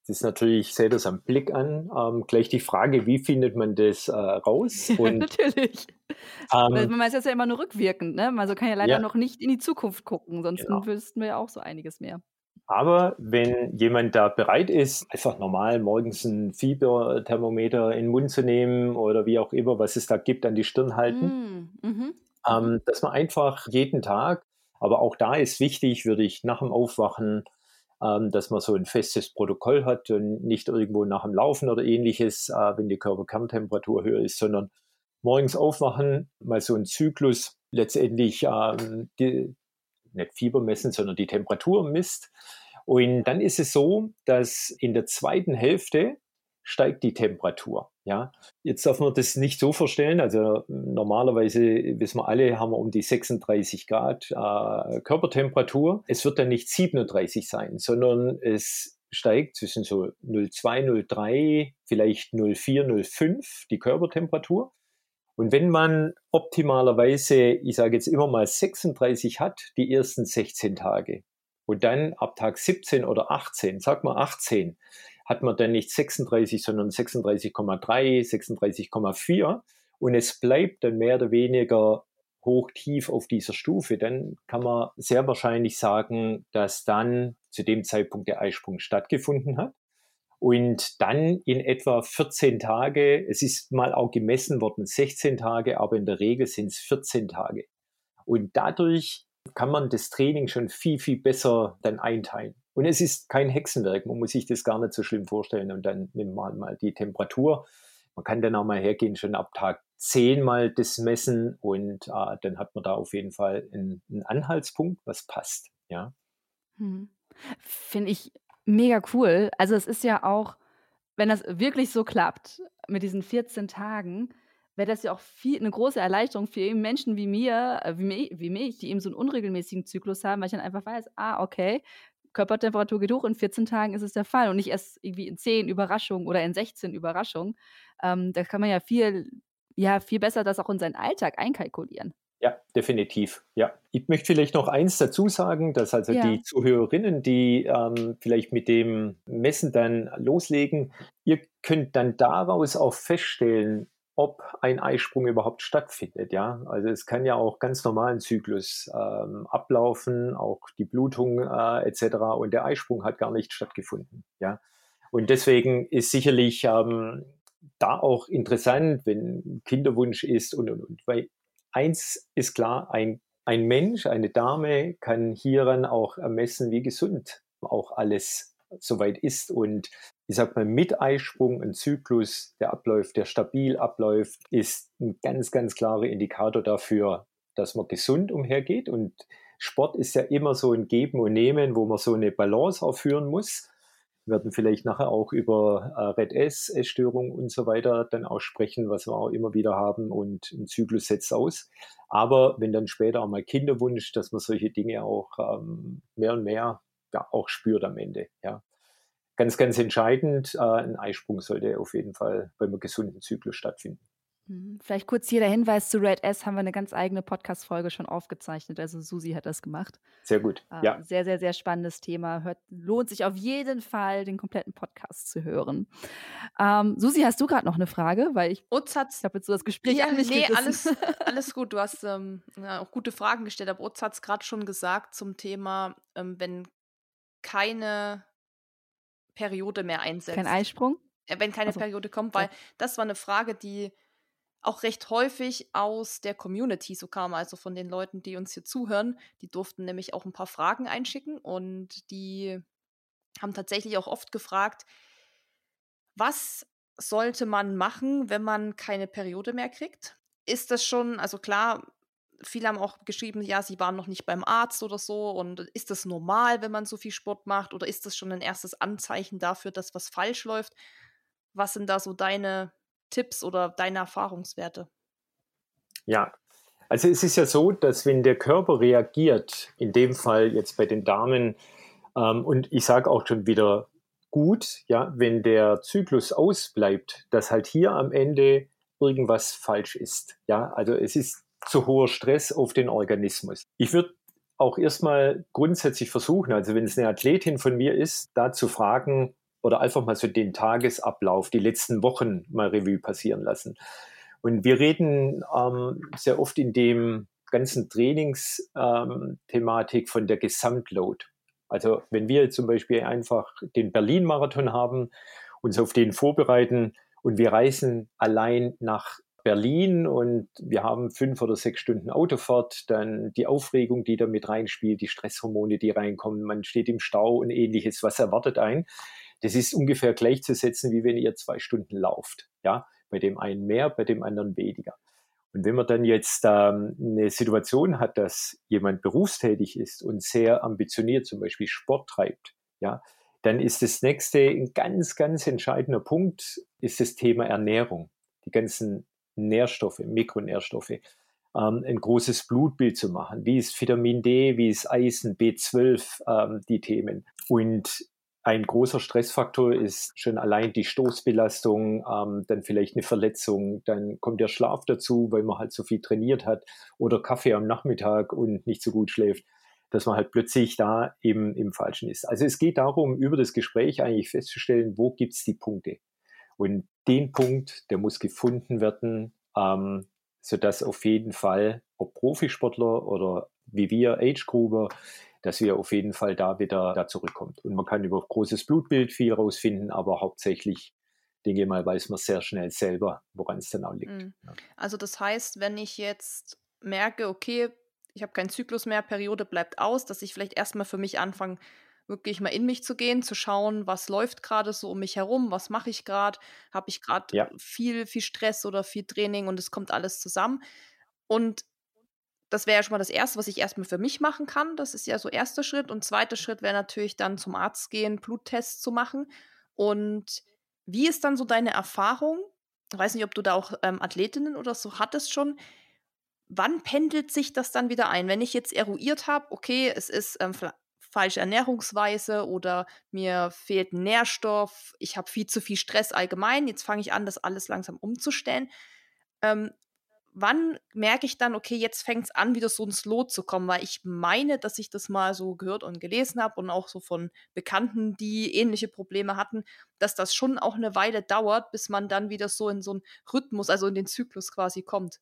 das ist natürlich, seht das am Blick an. Ähm, gleich die Frage, wie findet man das äh, raus?
Und, natürlich. Ähm, Weil man weiß das ja immer nur rückwirkend, ne? Also kann ja leider ja. noch nicht in die Zukunft gucken, sonst genau. wüssten wir ja auch so einiges mehr.
Aber wenn jemand da bereit ist, einfach normal morgens ein Fieberthermometer in den Mund zu nehmen oder wie auch immer, was es da gibt, an die Stirn halten, mm, mhm. ähm, dass man einfach jeden Tag, aber auch da ist wichtig, würde ich nach dem Aufwachen ähm, dass man so ein festes Protokoll hat und nicht irgendwo nach dem Laufen oder ähnliches, äh, wenn die Körperkerntemperatur höher ist, sondern morgens aufwachen, mal so ein Zyklus letztendlich ähm, die, nicht Fieber messen, sondern die Temperatur misst. Und dann ist es so, dass in der zweiten Hälfte steigt die Temperatur. Ja, jetzt darf man das nicht so vorstellen. Also normalerweise wissen wir alle, haben wir um die 36 Grad äh, Körpertemperatur. Es wird dann nicht 37 sein, sondern es steigt zwischen so 0,2, 0,3, vielleicht 0,4, 0,5 die Körpertemperatur. Und wenn man optimalerweise, ich sage jetzt immer mal 36 hat, die ersten 16 Tage und dann ab Tag 17 oder 18, sag mal 18, hat man dann nicht 36, sondern 36,3, 36,4 und es bleibt dann mehr oder weniger hoch tief auf dieser Stufe, dann kann man sehr wahrscheinlich sagen, dass dann zu dem Zeitpunkt der Eisprung stattgefunden hat. Und dann in etwa 14 Tage, es ist mal auch gemessen worden, 16 Tage, aber in der Regel sind es 14 Tage. Und dadurch kann man das Training schon viel, viel besser dann einteilen. Und es ist kein Hexenwerk, man muss sich das gar nicht so schlimm vorstellen. Und dann nimmt man mal die Temperatur. Man kann dann auch mal hergehen, schon ab Tag 10 mal das messen und äh, dann hat man da auf jeden Fall einen, einen Anhaltspunkt, was passt. Ja.
Hm. Finde ich mega cool. Also es ist ja auch, wenn das wirklich so klappt mit diesen 14 Tagen, wäre das ja auch viel, eine große Erleichterung für Menschen wie mir, äh, wie, mich, wie mich, die eben so einen unregelmäßigen Zyklus haben, weil ich dann einfach weiß, ah, okay, Körpertemperatur geht hoch, in 14 Tagen ist es der Fall und nicht erst irgendwie in 10 Überraschungen oder in 16 Überraschungen. Ähm, da kann man ja viel, ja, viel besser das auch in seinen Alltag einkalkulieren.
Ja, definitiv. Ja, ich möchte vielleicht noch eins dazu sagen, dass also ja. die Zuhörerinnen, die ähm, vielleicht mit dem Messen dann loslegen, ihr könnt dann daraus auch feststellen, ob ein Eisprung überhaupt stattfindet. Ja, also es kann ja auch ganz normalen Zyklus ähm, ablaufen, auch die Blutung äh, etc. Und der Eisprung hat gar nicht stattgefunden. Ja, und deswegen ist sicherlich ähm, da auch interessant, wenn Kinderwunsch ist und und und. Weil eins ist klar, ein ein Mensch, eine Dame kann hieran auch ermessen, wie gesund auch alles soweit ist. Und ich sag mal, mit Eisprung ein Zyklus, der abläuft, der stabil abläuft, ist ein ganz, ganz klarer Indikator dafür, dass man gesund umhergeht. Und Sport ist ja immer so ein Geben und Nehmen, wo man so eine Balance aufführen muss. Wir werden vielleicht nachher auch über äh, Red S, Essstörung und so weiter dann auch sprechen, was wir auch immer wieder haben und ein Zyklus setzt aus. Aber wenn dann später auch mal Kinderwunsch, dass man solche Dinge auch ähm, mehr und mehr ja, auch spürt am Ende. Ja ganz, ganz entscheidend. Äh, ein Eisprung sollte auf jeden Fall beim gesunden Zyklus stattfinden.
Mhm. Vielleicht kurz hier der Hinweis zu Red S haben wir eine ganz eigene Podcast-Folge schon aufgezeichnet. Also Susi hat das gemacht.
Sehr gut.
Äh, ja. Sehr, sehr, sehr spannendes Thema. Hört, lohnt sich auf jeden Fall, den kompletten Podcast zu hören. Ähm, Susi, hast du gerade noch eine Frage? Weil ich,
Utz
ich habe jetzt so das Gespräch
ja, Nee, alles, alles gut. Du hast ähm, ja, auch gute Fragen gestellt. Aber Utz hat es gerade schon gesagt zum Thema, ähm, wenn keine Periode mehr einsetzt.
Kein Eisprung?
Wenn keine so. Periode kommt, weil das war eine Frage, die auch recht häufig aus der Community so kam, also von den Leuten, die uns hier zuhören. Die durften nämlich auch ein paar Fragen einschicken und die haben tatsächlich auch oft gefragt, was sollte man machen, wenn man keine Periode mehr kriegt? Ist das schon, also klar, viele haben auch geschrieben, ja, sie waren noch nicht beim Arzt oder so. Und ist das normal, wenn man so viel Sport macht? Oder ist das schon ein erstes Anzeichen dafür, dass was falsch läuft? Was sind da so deine Tipps oder deine Erfahrungswerte?
Ja, also es ist ja so, dass wenn der Körper reagiert, in dem Fall jetzt bei den Damen, ähm, und ich sage auch schon wieder gut, ja, wenn der Zyklus ausbleibt, dass halt hier am Ende irgendwas falsch ist. Ja, also es ist zu hoher Stress auf den Organismus. Ich würde auch erstmal grundsätzlich versuchen, also wenn es eine Athletin von mir ist, da zu fragen oder einfach mal so den Tagesablauf, die letzten Wochen mal Revue passieren lassen. Und wir reden ähm, sehr oft in dem ganzen Trainingsthematik ähm, von der Gesamtload. Also wenn wir zum Beispiel einfach den Berlin-Marathon haben, uns auf den vorbereiten und wir reisen allein nach Berlin und wir haben fünf oder sechs Stunden Autofahrt, dann die Aufregung, die da mit reinspielt, die Stresshormone, die reinkommen, man steht im Stau und ähnliches, was erwartet ein. Das ist ungefähr gleichzusetzen, wie wenn ihr zwei Stunden lauft. Ja, bei dem einen mehr, bei dem anderen weniger. Und wenn man dann jetzt ähm, eine Situation hat, dass jemand berufstätig ist und sehr ambitioniert zum Beispiel Sport treibt, ja, dann ist das nächste ein ganz, ganz entscheidender Punkt, ist das Thema Ernährung. Die ganzen Nährstoffe, Mikronährstoffe, ähm, ein großes Blutbild zu machen. Wie ist Vitamin D, wie ist Eisen, B12, ähm, die Themen. Und ein großer Stressfaktor ist schon allein die Stoßbelastung, ähm, dann vielleicht eine Verletzung, dann kommt der Schlaf dazu, weil man halt so viel trainiert hat oder Kaffee am Nachmittag und nicht so gut schläft, dass man halt plötzlich da eben im Falschen ist. Also es geht darum, über das Gespräch eigentlich festzustellen, wo gibt es die Punkte. Und den Punkt, der muss gefunden werden, ähm, sodass auf jeden Fall, ob Profisportler oder wie wir, Age-Gruber, dass wir auf jeden Fall da wieder da zurückkommt. Und man kann über großes Blutbild viel rausfinden, aber hauptsächlich denke ich mal, weiß man sehr schnell selber, woran es dann auch liegt. Mhm.
Also das heißt, wenn ich jetzt merke, okay, ich habe keinen Zyklus mehr, Periode bleibt aus, dass ich vielleicht erstmal für mich anfange, wirklich mal in mich zu gehen, zu schauen, was läuft gerade so um mich herum, was mache ich gerade, habe ich gerade ja. viel, viel Stress oder viel Training und es kommt alles zusammen. Und das wäre ja schon mal das Erste, was ich erstmal für mich machen kann. Das ist ja so erster Schritt. Und zweiter Schritt wäre natürlich dann zum Arzt gehen, Bluttests zu machen. Und wie ist dann so deine Erfahrung? Ich weiß nicht, ob du da auch ähm, Athletinnen oder so hattest schon. Wann pendelt sich das dann wieder ein? Wenn ich jetzt eruiert habe, okay, es ist ähm, falsche Ernährungsweise oder mir fehlt Nährstoff, ich habe viel zu viel Stress allgemein, jetzt fange ich an, das alles langsam umzustellen. Ähm, wann merke ich dann, okay, jetzt fängt es an, wieder so ins Lot zu kommen? Weil ich meine, dass ich das mal so gehört und gelesen habe und auch so von Bekannten, die ähnliche Probleme hatten, dass das schon auch eine Weile dauert, bis man dann wieder so in so einen Rhythmus, also in den Zyklus quasi kommt.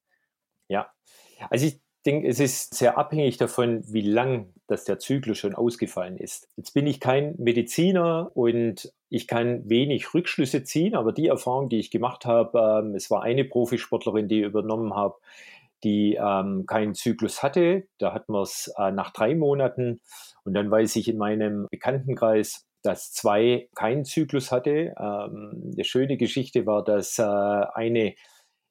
Ja, also ich denke, es ist sehr abhängig davon, wie lang dass der Zyklus schon ausgefallen ist. Jetzt bin ich kein Mediziner und ich kann wenig Rückschlüsse ziehen, aber die Erfahrung, die ich gemacht habe, ähm, es war eine Profisportlerin, die übernommen habe, die ähm, keinen Zyklus hatte. Da hatten wir es äh, nach drei Monaten. Und dann weiß ich in meinem Bekanntenkreis, dass zwei keinen Zyklus hatte. Ähm, eine schöne Geschichte war, dass äh, eine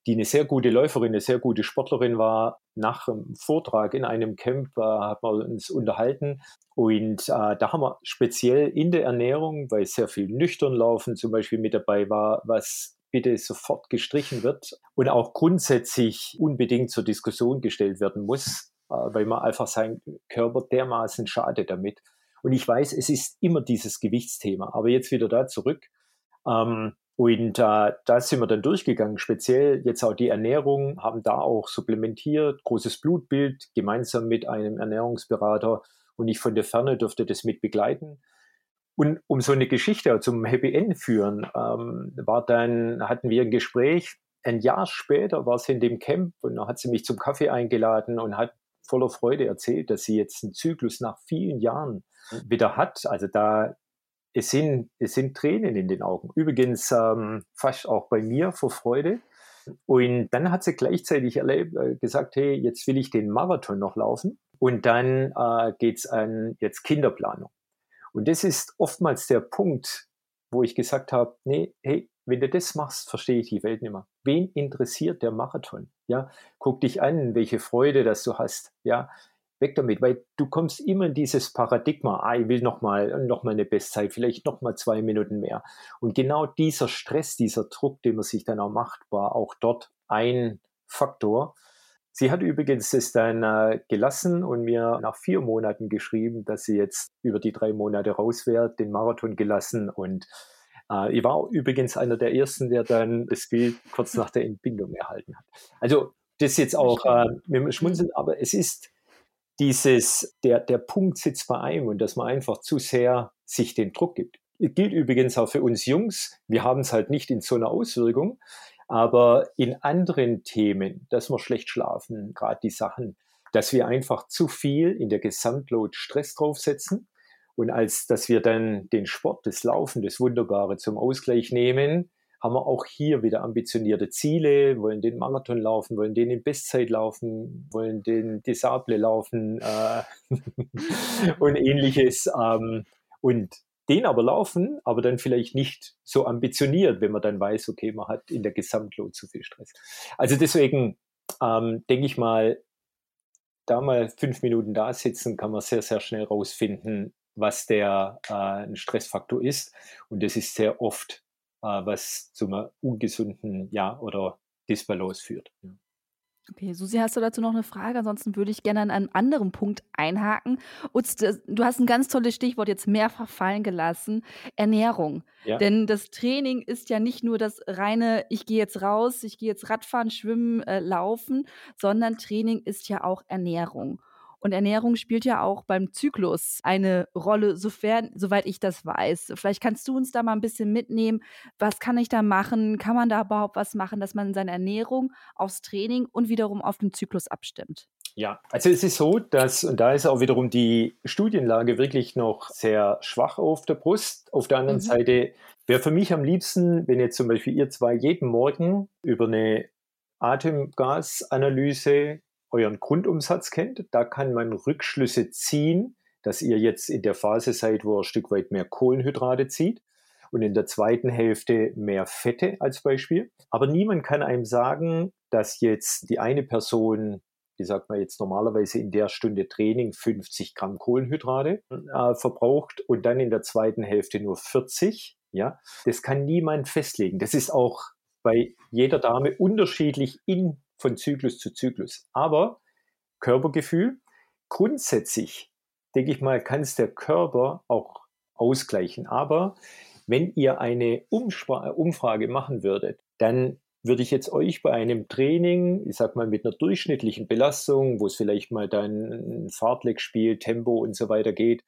die eine sehr gute Läuferin, eine sehr gute Sportlerin war. Nach dem Vortrag in einem Camp äh, haben wir uns unterhalten und äh, da haben wir speziell in der Ernährung, weil sehr viel nüchtern laufen zum Beispiel mit dabei war, was bitte sofort gestrichen wird und auch grundsätzlich unbedingt zur Diskussion gestellt werden muss, äh, weil man einfach seinen Körper dermaßen schadet damit. Und ich weiß, es ist immer dieses Gewichtsthema. Aber jetzt wieder da zurück. Ähm, und äh, da sind wir dann durchgegangen, speziell jetzt auch die Ernährung, haben da auch supplementiert, großes Blutbild, gemeinsam mit einem Ernährungsberater. Und ich von der Ferne durfte das mit begleiten. Und um so eine Geschichte zum Happy End führen, ähm, war dann, hatten wir ein Gespräch, ein Jahr später war sie in dem Camp und da hat sie mich zum Kaffee eingeladen und hat voller Freude erzählt, dass sie jetzt einen Zyklus nach vielen Jahren wieder hat. Also da es sind, es sind Tränen in den Augen. Übrigens ähm, fast auch bei mir vor Freude. Und dann hat sie gleichzeitig erlebt, äh, gesagt, hey, jetzt will ich den Marathon noch laufen. Und dann äh, geht es an jetzt Kinderplanung. Und das ist oftmals der Punkt, wo ich gesagt habe, nee, hey, wenn du das machst, verstehe ich die Welt nicht mehr. Wen interessiert der Marathon? Ja, guck dich an, welche Freude, dass du hast. Ja, weg damit, weil du kommst immer in dieses Paradigma, ah, ich will nochmal noch mal eine Bestzeit, vielleicht nochmal zwei Minuten mehr. Und genau dieser Stress, dieser Druck, den man sich dann auch macht, war auch dort ein Faktor. Sie hat übrigens das dann äh, gelassen und mir nach vier Monaten geschrieben, dass sie jetzt über die drei Monate raus wäre, den Marathon gelassen und äh, ich war übrigens einer der ersten, der dann das Bild kurz nach der Entbindung erhalten hat. Also das jetzt auch äh, mit dem Schmunzeln, aber es ist dieses, der, der Punkt sitzt bei einem und dass man einfach zu sehr sich den Druck gibt. Gilt übrigens auch für uns Jungs. Wir haben es halt nicht in so einer Auswirkung, aber in anderen Themen, dass wir schlecht schlafen, gerade die Sachen, dass wir einfach zu viel in der Gesamtload Stress draufsetzen und als dass wir dann den Sport, das Laufen, das Wunderbare zum Ausgleich nehmen, haben wir auch hier wieder ambitionierte Ziele, wollen den Marathon laufen, wollen den in Bestzeit laufen, wollen den Desable laufen äh, und ähnliches. Ähm, und den aber laufen, aber dann vielleicht nicht so ambitioniert, wenn man dann weiß, okay, man hat in der Gesamtload zu viel Stress. Also deswegen ähm, denke ich mal, da mal fünf Minuten da sitzen, kann man sehr, sehr schnell rausfinden, was der äh, ein Stressfaktor ist. Und das ist sehr oft äh, was zum ungesunden ja, oder Disbalance führt. Ja.
Okay, Susi, hast du dazu noch eine Frage? Ansonsten würde ich gerne an einem anderen Punkt einhaken. Und du hast ein ganz tolles Stichwort jetzt mehrfach fallen gelassen: Ernährung. Ja. Denn das Training ist ja nicht nur das reine, ich gehe jetzt raus, ich gehe jetzt Radfahren, Schwimmen, äh, Laufen, sondern Training ist ja auch Ernährung. Und Ernährung spielt ja auch beim Zyklus eine Rolle, sofern, soweit ich das weiß. Vielleicht kannst du uns da mal ein bisschen mitnehmen. Was kann ich da machen? Kann man da überhaupt was machen, dass man seine Ernährung aufs Training und wiederum auf den Zyklus abstimmt?
Ja, also es ist so, dass, und da ist auch wiederum die Studienlage wirklich noch sehr schwach auf der Brust. Auf der anderen mhm. Seite wäre für mich am liebsten, wenn jetzt zum Beispiel ihr zwei jeden Morgen über eine Atemgasanalyse euren Grundumsatz kennt. Da kann man Rückschlüsse ziehen, dass ihr jetzt in der Phase seid, wo ihr ein Stück weit mehr Kohlenhydrate zieht und in der zweiten Hälfte mehr Fette als Beispiel. Aber niemand kann einem sagen, dass jetzt die eine Person, wie sagt man jetzt normalerweise in der Stunde Training 50 Gramm Kohlenhydrate äh, verbraucht und dann in der zweiten Hälfte nur 40. Ja, das kann niemand festlegen. Das ist auch bei jeder Dame unterschiedlich in von Zyklus zu Zyklus. Aber Körpergefühl, grundsätzlich, denke ich mal, kann es der Körper auch ausgleichen. Aber wenn ihr eine Umspra Umfrage machen würdet, dann würde ich jetzt euch bei einem Training, ich sag mal mit einer durchschnittlichen Belastung, wo es vielleicht mal dann Fahrtleckspiel, Tempo und so weiter geht,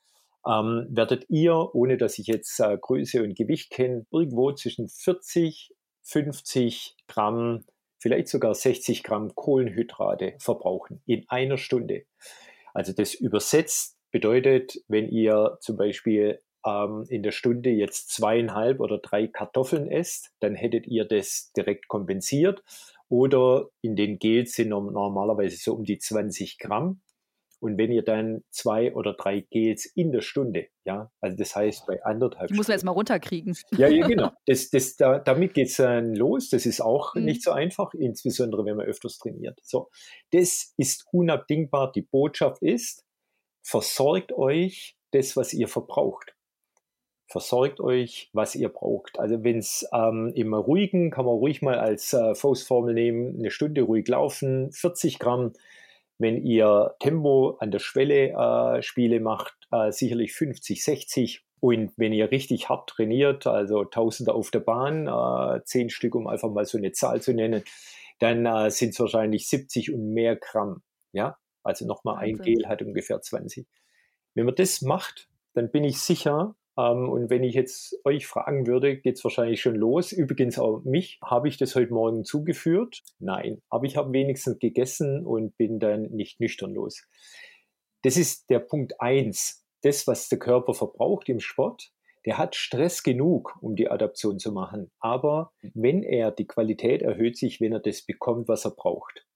ähm, werdet ihr, ohne dass ich jetzt äh, Größe und Gewicht kenne, irgendwo zwischen 40, 50 Gramm vielleicht sogar 60 Gramm Kohlenhydrate verbrauchen in einer Stunde. Also das übersetzt bedeutet, wenn ihr zum Beispiel ähm, in der Stunde jetzt zweieinhalb oder drei Kartoffeln esst, dann hättet ihr das direkt kompensiert. Oder in den Gels sind normalerweise so um die 20 Gramm. Und wenn ihr dann zwei oder drei Gels in der Stunde, ja, also das heißt bei anderthalb.
Die muss man jetzt mal runterkriegen.
Ja, ja, genau. Das, das, da, damit geht es dann los. Das ist auch mhm. nicht so einfach, insbesondere wenn man öfters trainiert. So, das ist unabdingbar. Die Botschaft ist, versorgt euch das, was ihr verbraucht. Versorgt euch, was ihr braucht. Also wenn es ähm, im Ruhigen, kann man ruhig mal als äh, Faustformel nehmen, eine Stunde ruhig laufen, 40 Gramm wenn ihr Tempo an der Schwelle äh, Spiele macht, äh, sicherlich 50, 60. Und wenn ihr richtig hart trainiert, also Tausende auf der Bahn, äh, zehn Stück, um einfach mal so eine Zahl zu nennen, dann äh, sind es wahrscheinlich 70 und mehr Gramm. Ja, also nochmal ein Gel hat ungefähr 20. Wenn man das macht, dann bin ich sicher, ähm, und wenn ich jetzt euch fragen würde, geht es wahrscheinlich schon los. Übrigens auch mich. Habe ich das heute Morgen zugeführt? Nein. Aber ich habe wenigstens gegessen und bin dann nicht nüchtern los. Das ist der Punkt eins. Das, was der Körper verbraucht im Sport, der hat Stress genug, um die Adaption zu machen. Aber wenn er, die Qualität erhöht sich, wenn er das bekommt, was er braucht.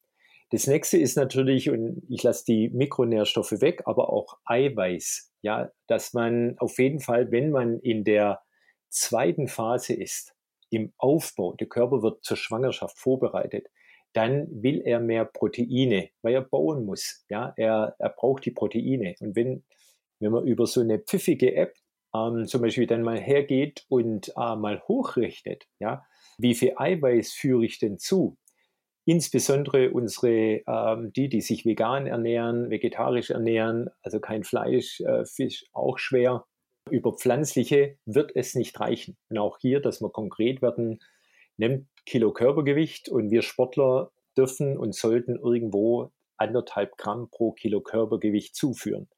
Das nächste ist natürlich, und ich lasse die Mikronährstoffe weg, aber auch Eiweiß. Ja, dass man auf jeden Fall, wenn man in der zweiten Phase ist, im Aufbau, der Körper wird zur Schwangerschaft vorbereitet, dann will er mehr Proteine, weil er bauen muss. Ja, er, er braucht die Proteine. Und wenn, wenn man über so eine pfiffige App ähm, zum Beispiel dann mal hergeht und äh, mal hochrechnet, ja, wie viel Eiweiß führe ich denn zu? Insbesondere unsere, ähm, die, die sich vegan ernähren, vegetarisch ernähren, also kein Fleisch, äh, Fisch, auch schwer. Über pflanzliche wird es nicht reichen. Und auch hier, dass wir konkret werden, nimmt Kilo Körpergewicht und wir Sportler dürfen und sollten irgendwo anderthalb Gramm pro Kilo Körpergewicht zuführen.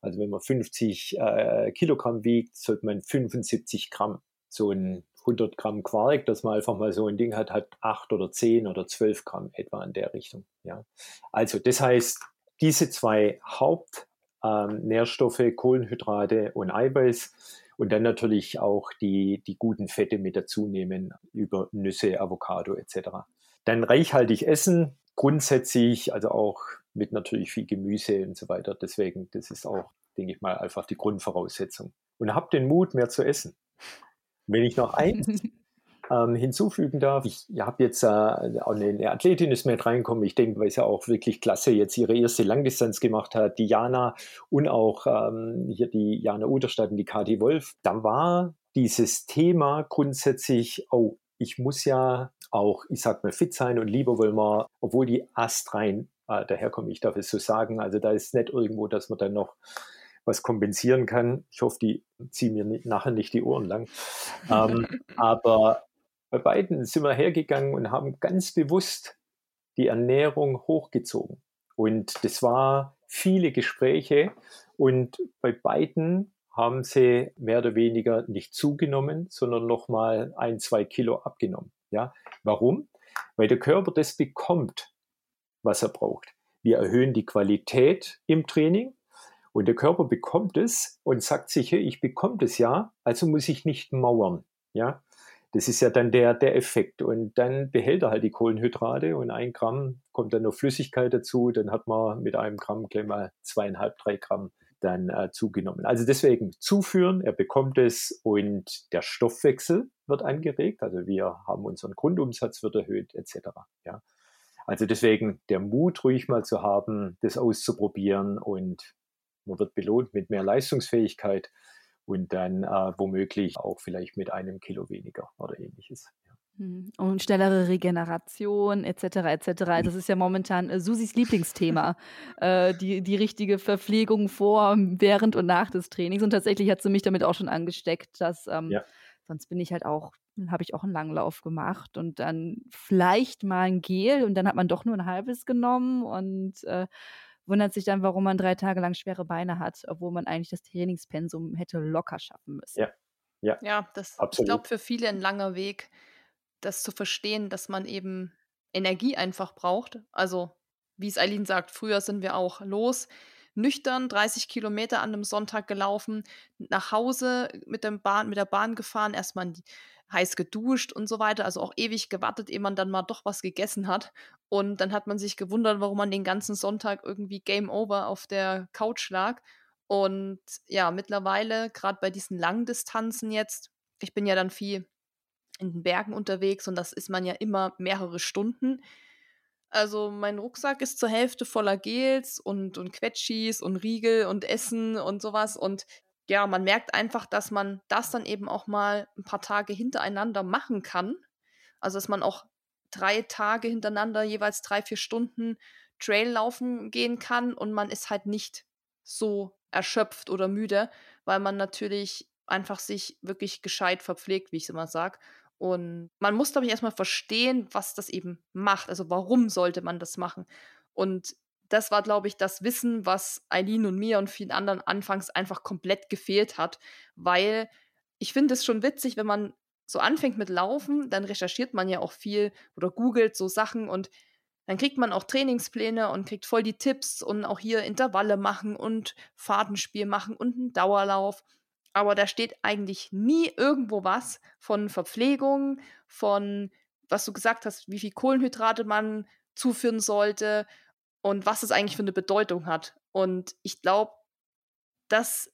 Also wenn man 50 äh, Kilogramm wiegt, sollte man 75 Gramm. So ein 100 Gramm Quark, dass man einfach mal so ein Ding hat, hat 8 oder 10 oder 12 Gramm etwa in der Richtung. Ja. Also das heißt, diese zwei Hauptnährstoffe, ähm, Kohlenhydrate und Eiweiß und dann natürlich auch die, die guten Fette mit dazu nehmen über Nüsse, Avocado etc. Dann reichhaltig essen, grundsätzlich, also auch mit natürlich viel Gemüse und so weiter. Deswegen, das ist auch, denke ich mal, einfach die Grundvoraussetzung. Und habt den Mut, mehr zu essen. Wenn ich noch eins ähm, hinzufügen darf, ich habe jetzt äh, eine Athletin ist mit reinkommen. Ich denke, weil sie auch wirklich klasse jetzt ihre erste Langdistanz gemacht hat, die Jana und auch ähm, hier die Jana Uderstadt und die Kati Wolf. Da war dieses Thema grundsätzlich, oh, ich muss ja auch, ich sag mal, fit sein und lieber wollen wir, obwohl die astrein äh, daherkommen, ich darf es so sagen, also da ist nicht irgendwo, dass man dann noch was kompensieren kann. Ich hoffe, die ziehen mir nicht, nachher nicht die Ohren lang. ähm, aber bei beiden sind wir hergegangen und haben ganz bewusst die Ernährung hochgezogen. Und das war viele Gespräche und bei beiden haben sie mehr oder weniger nicht zugenommen, sondern nochmal ein, zwei Kilo abgenommen. Ja, warum? Weil der Körper das bekommt, was er braucht. Wir erhöhen die Qualität im Training und der Körper bekommt es und sagt sich, hey, ich bekomme das ja, also muss ich nicht mauern. Ja, das ist ja dann der, der Effekt. Und dann behält er halt die Kohlenhydrate und ein Gramm kommt dann noch Flüssigkeit dazu. Dann hat man mit einem Gramm gleich mal zweieinhalb, drei Gramm dann äh, zugenommen. Also deswegen zuführen, er bekommt es und der Stoffwechsel wird angeregt. Also wir haben unseren Grundumsatz wird erhöht etc. Ja. Also deswegen der Mut ruhig mal zu haben, das auszuprobieren und man wird belohnt mit mehr Leistungsfähigkeit und dann äh, womöglich auch vielleicht mit einem Kilo weniger oder ähnliches.
Hm, und schnellere Regeneration etc. etc. Das ist ja momentan äh, Susis Lieblingsthema. äh, die, die richtige Verpflegung vor, während und nach des Trainings. Und tatsächlich hat sie mich damit auch schon angesteckt, dass ähm, ja. sonst bin ich halt auch, habe ich auch einen Langlauf gemacht und dann vielleicht mal ein Gel und dann hat man doch nur ein halbes genommen und äh, wundert sich dann, warum man drei Tage lang schwere Beine hat, obwohl man eigentlich das Trainingspensum hätte locker schaffen müssen.
Ja, ja,
ja das ist, ich glaube, für viele ein langer Weg, das zu verstehen, dass man eben Energie einfach braucht. Also, wie es Eileen sagt, früher sind wir auch los, nüchtern 30 Kilometer an einem Sonntag gelaufen, nach Hause mit, dem Bahn, mit der Bahn gefahren, erstmal heiß geduscht und so weiter, also auch ewig gewartet, ehe man dann mal doch was gegessen hat. Und dann hat man sich gewundert, warum man den ganzen Sonntag irgendwie Game Over auf der Couch lag. Und ja, mittlerweile, gerade bei diesen langen Distanzen jetzt, ich bin ja dann viel in den Bergen unterwegs und das ist man ja immer mehrere Stunden. Also mein Rucksack ist zur Hälfte voller Gels und, und Quetschis und Riegel und Essen und sowas. Und ja, man merkt einfach, dass man das dann eben auch mal ein paar Tage hintereinander machen kann. Also dass man auch drei Tage hintereinander jeweils drei, vier Stunden Trail laufen gehen kann und man ist halt nicht so erschöpft oder müde, weil man natürlich einfach sich wirklich gescheit verpflegt, wie ich es immer sage. Und man muss, glaube ich, erstmal verstehen, was das eben macht. Also warum sollte man das machen? Und das war, glaube ich, das Wissen, was Eileen und mir und vielen anderen anfangs einfach komplett gefehlt hat, weil ich finde es schon witzig, wenn man so anfängt mit Laufen, dann recherchiert man ja auch viel oder googelt so Sachen und dann kriegt man auch Trainingspläne und kriegt voll die Tipps und auch hier Intervalle machen und Fadenspiel machen und einen Dauerlauf. Aber da steht eigentlich nie irgendwo was von Verpflegung, von was du gesagt hast, wie viel Kohlenhydrate man zuführen sollte und was es eigentlich für eine Bedeutung hat. Und ich glaube, das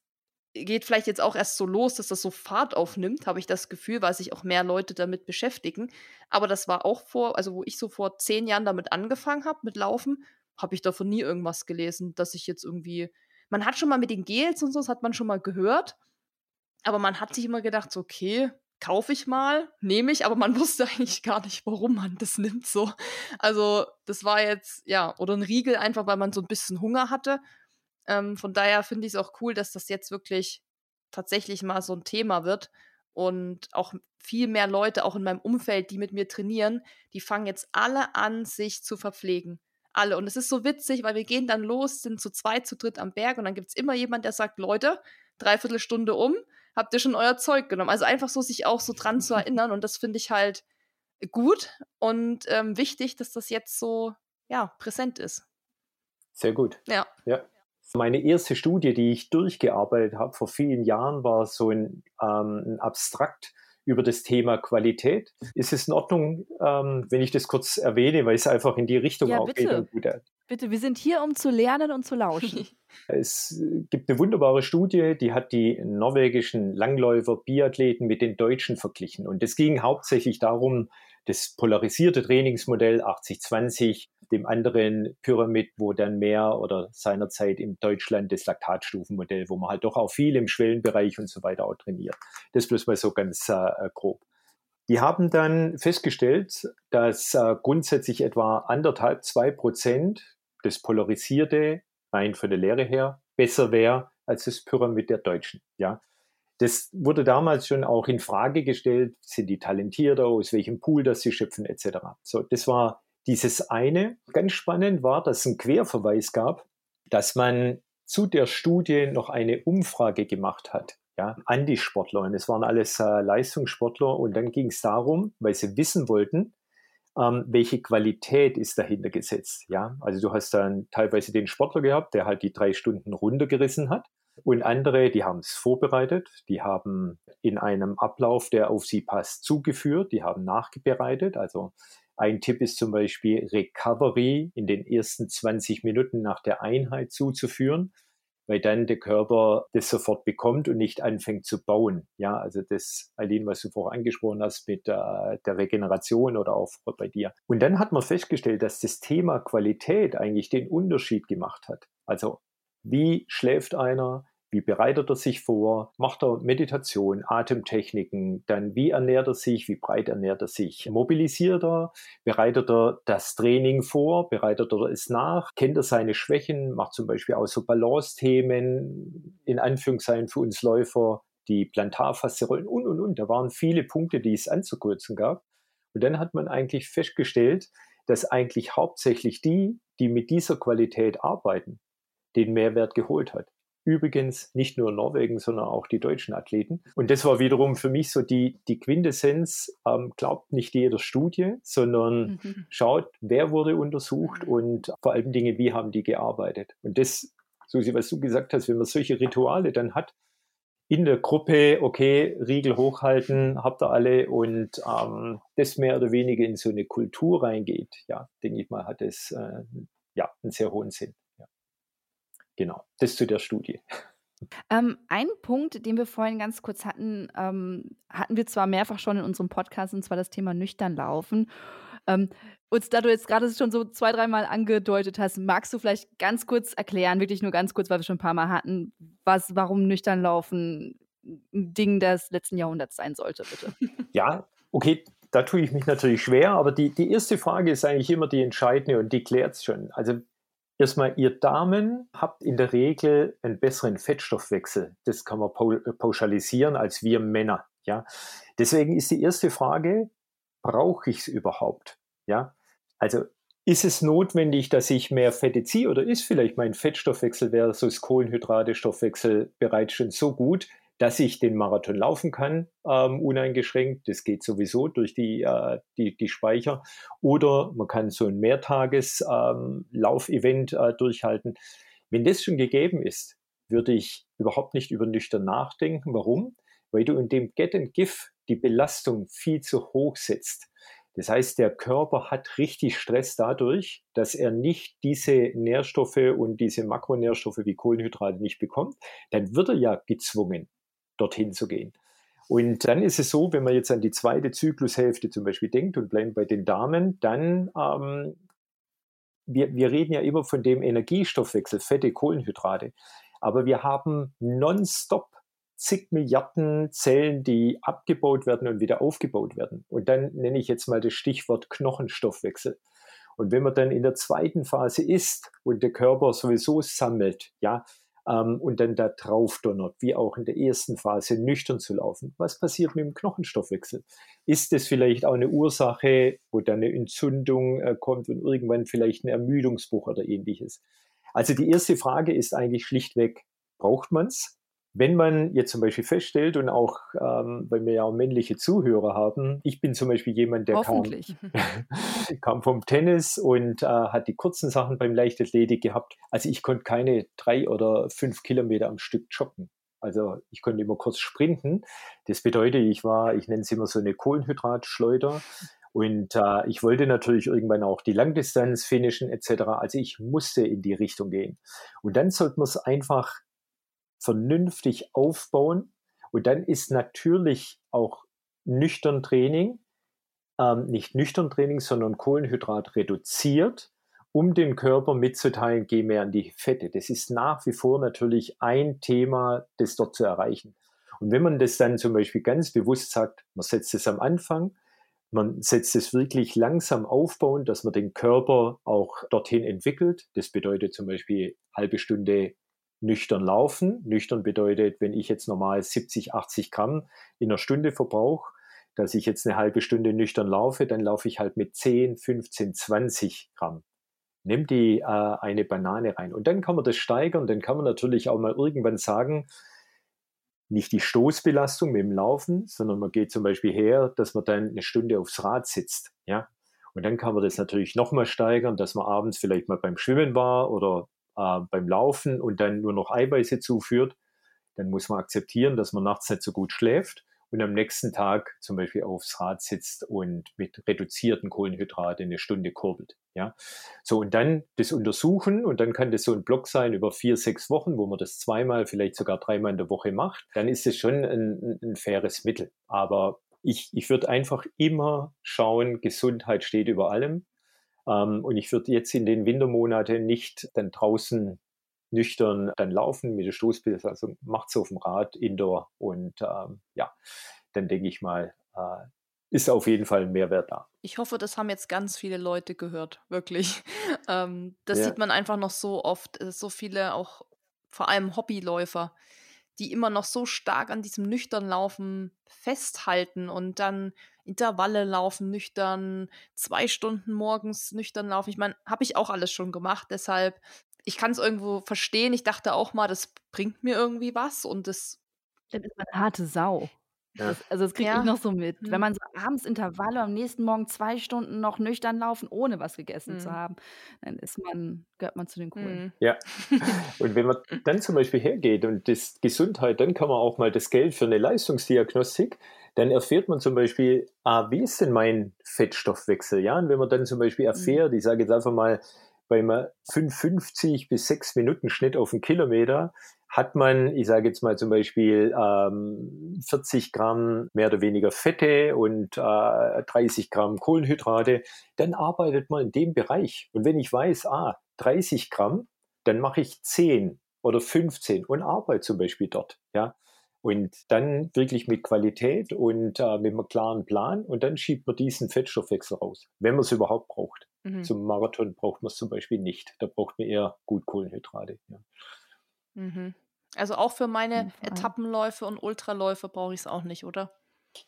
geht vielleicht jetzt auch erst so los, dass das so Fahrt aufnimmt, habe ich das Gefühl, weil sich auch mehr Leute damit beschäftigen. Aber das war auch vor, also wo ich so vor zehn Jahren damit angefangen habe, mit Laufen, habe ich davon nie irgendwas gelesen, dass ich jetzt irgendwie. Man hat schon mal mit den Gels und so, das hat man schon mal gehört. Aber man hat sich immer gedacht, so, okay, kaufe ich mal, nehme ich, aber man wusste eigentlich gar nicht, warum man das nimmt so. Also, das war jetzt, ja, oder ein Riegel einfach, weil man so ein bisschen Hunger hatte. Ähm, von daher finde ich es auch cool, dass das jetzt wirklich tatsächlich mal so ein Thema wird und auch viel mehr Leute, auch in meinem Umfeld, die mit mir trainieren, die fangen jetzt alle an, sich zu verpflegen. Alle. Und es ist so witzig, weil wir gehen dann los, sind zu zweit, zu dritt am Berg und dann gibt es immer jemand, der sagt, Leute, dreiviertel Stunde um, habt ihr schon euer Zeug genommen? Also einfach so, sich auch so dran zu erinnern und das finde ich halt gut und ähm, wichtig, dass das jetzt so, ja, präsent ist.
Sehr gut.
Ja.
Ja. Meine erste Studie, die ich durchgearbeitet habe vor vielen Jahren, war so ein, ähm, ein Abstrakt über das Thema Qualität. Ist es in Ordnung, ähm, wenn ich das kurz erwähne, weil es einfach in die Richtung
ja,
auch
bitte.
geht?
Bitte, wir sind hier, um zu lernen und zu lauschen.
es gibt eine wunderbare Studie, die hat die norwegischen Langläufer, Biathleten mit den Deutschen verglichen. Und es ging hauptsächlich darum, das polarisierte Trainingsmodell 80-20 dem anderen Pyramid, wo dann mehr oder seinerzeit in Deutschland das Laktatstufenmodell, wo man halt doch auch viel im Schwellenbereich und so weiter auch trainiert. Das bloß mal so ganz äh, grob. Die haben dann festgestellt, dass äh, grundsätzlich etwa anderthalb, zwei Prozent das Polarisierte rein von der Lehre her besser wäre als das Pyramid der Deutschen. Ja, das wurde damals schon auch in Frage gestellt. Sind die talentierter? Aus welchem Pool das sie schöpfen etc. So, das war dieses eine. Ganz spannend war, dass es einen Querverweis gab, dass man zu der Studie noch eine Umfrage gemacht hat. Ja, an die Sportler. Und es waren alles äh, Leistungssportler. Und dann ging es darum, weil sie wissen wollten, ähm, welche Qualität ist dahinter gesetzt. Ja, also du hast dann teilweise den Sportler gehabt, der halt die drei Stunden runtergerissen hat. Und andere, die haben es vorbereitet, die haben in einem Ablauf, der auf sie passt, zugeführt, die haben nachbereitet. Also ein Tipp ist zum Beispiel Recovery in den ersten 20 Minuten nach der Einheit zuzuführen, weil dann der Körper das sofort bekommt und nicht anfängt zu bauen. Ja, also das, Aline, was du vorher angesprochen hast mit äh, der Regeneration oder auch bei dir. Und dann hat man festgestellt, dass das Thema Qualität eigentlich den Unterschied gemacht hat. Also wie schläft einer? Wie bereitet er sich vor? Macht er Meditation, Atemtechniken? Dann wie ernährt er sich? Wie breit ernährt er sich? Mobilisiert er? Bereitet er das Training vor? Bereitet er es nach? Kennt er seine Schwächen? Macht zum Beispiel auch so Balance-Themen in Anführungszeichen für uns Läufer, die Plantarfaszie-Rollen und, und, und. Da waren viele Punkte, die es anzukürzen gab. Und dann hat man eigentlich festgestellt, dass eigentlich hauptsächlich die, die mit dieser Qualität arbeiten, den Mehrwert geholt hat. Übrigens nicht nur Norwegen, sondern auch die deutschen Athleten. Und das war wiederum für mich so die, die Quintessenz, ähm, glaubt nicht jeder Studie, sondern mhm. schaut, wer wurde untersucht und vor allem Dinge, wie haben die gearbeitet. Und das, Susi, was du gesagt hast, wenn man solche Rituale dann hat, in der Gruppe, okay, Riegel hochhalten, habt ihr alle und ähm, das mehr oder weniger in so eine Kultur reingeht, ja, denke ich mal, hat es äh, ja, einen sehr hohen Sinn. Genau, das zu der Studie.
Ähm, ein Punkt, den wir vorhin ganz kurz hatten, ähm, hatten wir zwar mehrfach schon in unserem Podcast, und zwar das Thema nüchtern laufen. Ähm, und da du jetzt gerade schon so zwei, dreimal angedeutet hast, magst du vielleicht ganz kurz erklären, wirklich nur ganz kurz, weil wir schon ein paar Mal hatten, was, warum nüchtern laufen ein Ding des letzten Jahrhunderts sein sollte, bitte?
Ja, okay, da tue ich mich natürlich schwer, aber die, die erste Frage ist eigentlich immer die entscheidende und die klärt es schon. Also Erstmal, ihr Damen habt in der Regel einen besseren Fettstoffwechsel. Das kann man äh, pauschalisieren als wir Männer. Ja, deswegen ist die erste Frage: Brauche ich es überhaupt? Ja, also ist es notwendig, dass ich mehr Fette ziehe oder ist vielleicht mein Fettstoffwechsel versus Kohlenhydrate-Stoffwechsel bereits schon so gut, dass ich den Marathon laufen kann, ähm, uneingeschränkt. Das geht sowieso durch die, äh, die, die Speicher. Oder man kann so ein Mehrtages-Laufevent ähm, äh, durchhalten. Wenn das schon gegeben ist, würde ich überhaupt nicht über nüchtern nachdenken. Warum? Weil du in dem Get and Give die Belastung viel zu hoch setzt. Das heißt, der Körper hat richtig Stress dadurch, dass er nicht diese Nährstoffe und diese Makronährstoffe wie Kohlenhydrate nicht bekommt. Dann wird er ja gezwungen, dorthin zu gehen. Und dann ist es so, wenn man jetzt an die zweite Zyklushälfte zum Beispiel denkt und bleiben bei den Damen, dann, ähm, wir, wir reden ja immer von dem Energiestoffwechsel, Fette, Kohlenhydrate. Aber wir haben nonstop zig Milliarden Zellen, die abgebaut werden und wieder aufgebaut werden. Und dann nenne ich jetzt mal das Stichwort Knochenstoffwechsel. Und wenn man dann in der zweiten Phase ist und der Körper sowieso sammelt, ja, ähm, und dann da drauf donnert, wie auch in der ersten Phase nüchtern zu laufen, was passiert mit dem Knochenstoffwechsel? Ist das vielleicht auch eine Ursache, wo dann eine Entzündung äh, kommt und irgendwann vielleicht ein Ermüdungsbruch oder ähnliches? Also die erste Frage ist eigentlich schlichtweg, braucht man es? Wenn man jetzt zum Beispiel feststellt und auch, ähm, weil wir ja auch männliche Zuhörer haben, ich bin zum Beispiel jemand, der kam, kam vom Tennis und äh, hat die kurzen Sachen beim Leichtathletik gehabt. Also ich konnte keine drei oder fünf Kilometer am Stück joggen. Also ich konnte immer kurz sprinten. Das bedeutet, ich war, ich nenne es immer so eine Kohlenhydratschleuder. Und äh, ich wollte natürlich irgendwann auch die Langdistanz finishen etc. Also ich musste in die Richtung gehen. Und dann sollte man es einfach vernünftig aufbauen. Und dann ist natürlich auch nüchtern Training, ähm, nicht nüchtern Training, sondern Kohlenhydrat reduziert, um dem Körper mitzuteilen, geh mehr an die Fette. Das ist nach wie vor natürlich ein Thema, das dort zu erreichen. Und wenn man das dann zum Beispiel ganz bewusst sagt, man setzt es am Anfang, man setzt es wirklich langsam aufbauen, dass man den Körper auch dorthin entwickelt. Das bedeutet zum Beispiel halbe Stunde nüchtern laufen. Nüchtern bedeutet, wenn ich jetzt normal 70, 80 Gramm in einer Stunde verbrauche, dass ich jetzt eine halbe Stunde nüchtern laufe, dann laufe ich halt mit 10, 15, 20 Gramm. Nimm die äh, eine Banane rein. Und dann kann man das steigern. Dann kann man natürlich auch mal irgendwann sagen, nicht die Stoßbelastung mit dem Laufen, sondern man geht zum Beispiel her, dass man dann eine Stunde aufs Rad sitzt. Ja? Und dann kann man das natürlich nochmal steigern, dass man abends vielleicht mal beim Schwimmen war oder äh, beim Laufen und dann nur noch Eiweiße zuführt, dann muss man akzeptieren, dass man nachts nicht so gut schläft und am nächsten Tag zum Beispiel aufs Rad sitzt und mit reduzierten Kohlenhydraten eine Stunde kurbelt. Ja, so und dann das untersuchen und dann kann das so ein Block sein über vier, sechs Wochen, wo man das zweimal, vielleicht sogar dreimal in der Woche macht. Dann ist es schon ein, ein faires Mittel. Aber ich, ich würde einfach immer schauen, Gesundheit steht über allem. Ähm, und ich würde jetzt in den Wintermonaten nicht dann draußen nüchtern dann laufen mit der Stoßpilze, also macht es auf dem Rad, Indoor und ähm, ja, dann denke ich mal, äh, ist auf jeden Fall ein Mehrwert da.
Ich hoffe, das haben jetzt ganz viele Leute gehört, wirklich. Ähm, das ja. sieht man einfach noch so oft, äh, so viele auch vor allem Hobbyläufer, die immer noch so stark an diesem nüchtern Laufen festhalten und dann Intervalle laufen nüchtern, zwei Stunden morgens nüchtern laufen. Ich meine, habe ich auch alles schon gemacht, deshalb, ich kann es irgendwo verstehen. Ich dachte auch mal, das bringt mir irgendwie was und das.
Dann ist man eine harte Sau. Das, also das kriege ja. ich noch so mit. Mhm. Wenn man so abends Intervalle am nächsten Morgen zwei Stunden noch nüchtern laufen, ohne was gegessen mhm. zu haben, dann ist man, gehört man zu den Coolen.
Mhm. Ja. und wenn man dann zum Beispiel hergeht und das Gesundheit, dann kann man auch mal das Geld für eine Leistungsdiagnostik, dann erfährt man zum Beispiel, ah, wie ist denn mein Fettstoffwechsel? Ja, und wenn man dann zum Beispiel mhm. erfährt, ich sage jetzt einfach mal, beim 5,50 bis 6 Minuten Schnitt auf einen Kilometer, hat man, ich sage jetzt mal zum Beispiel ähm, 40 Gramm mehr oder weniger Fette und äh, 30 Gramm Kohlenhydrate, dann arbeitet man in dem Bereich. Und wenn ich weiß, ah, 30 Gramm, dann mache ich 10 oder 15 und arbeite zum Beispiel dort. Ja. Und dann wirklich mit Qualität und äh, mit einem klaren Plan und dann schiebt man diesen Fettstoffwechsel raus, wenn man es überhaupt braucht. Mhm. Zum Marathon braucht man es zum Beispiel nicht. Da braucht man eher gut Kohlenhydrate. Ja.
Mhm. Also auch für meine Etappenläufe und Ultraläufe brauche ich es auch nicht, oder?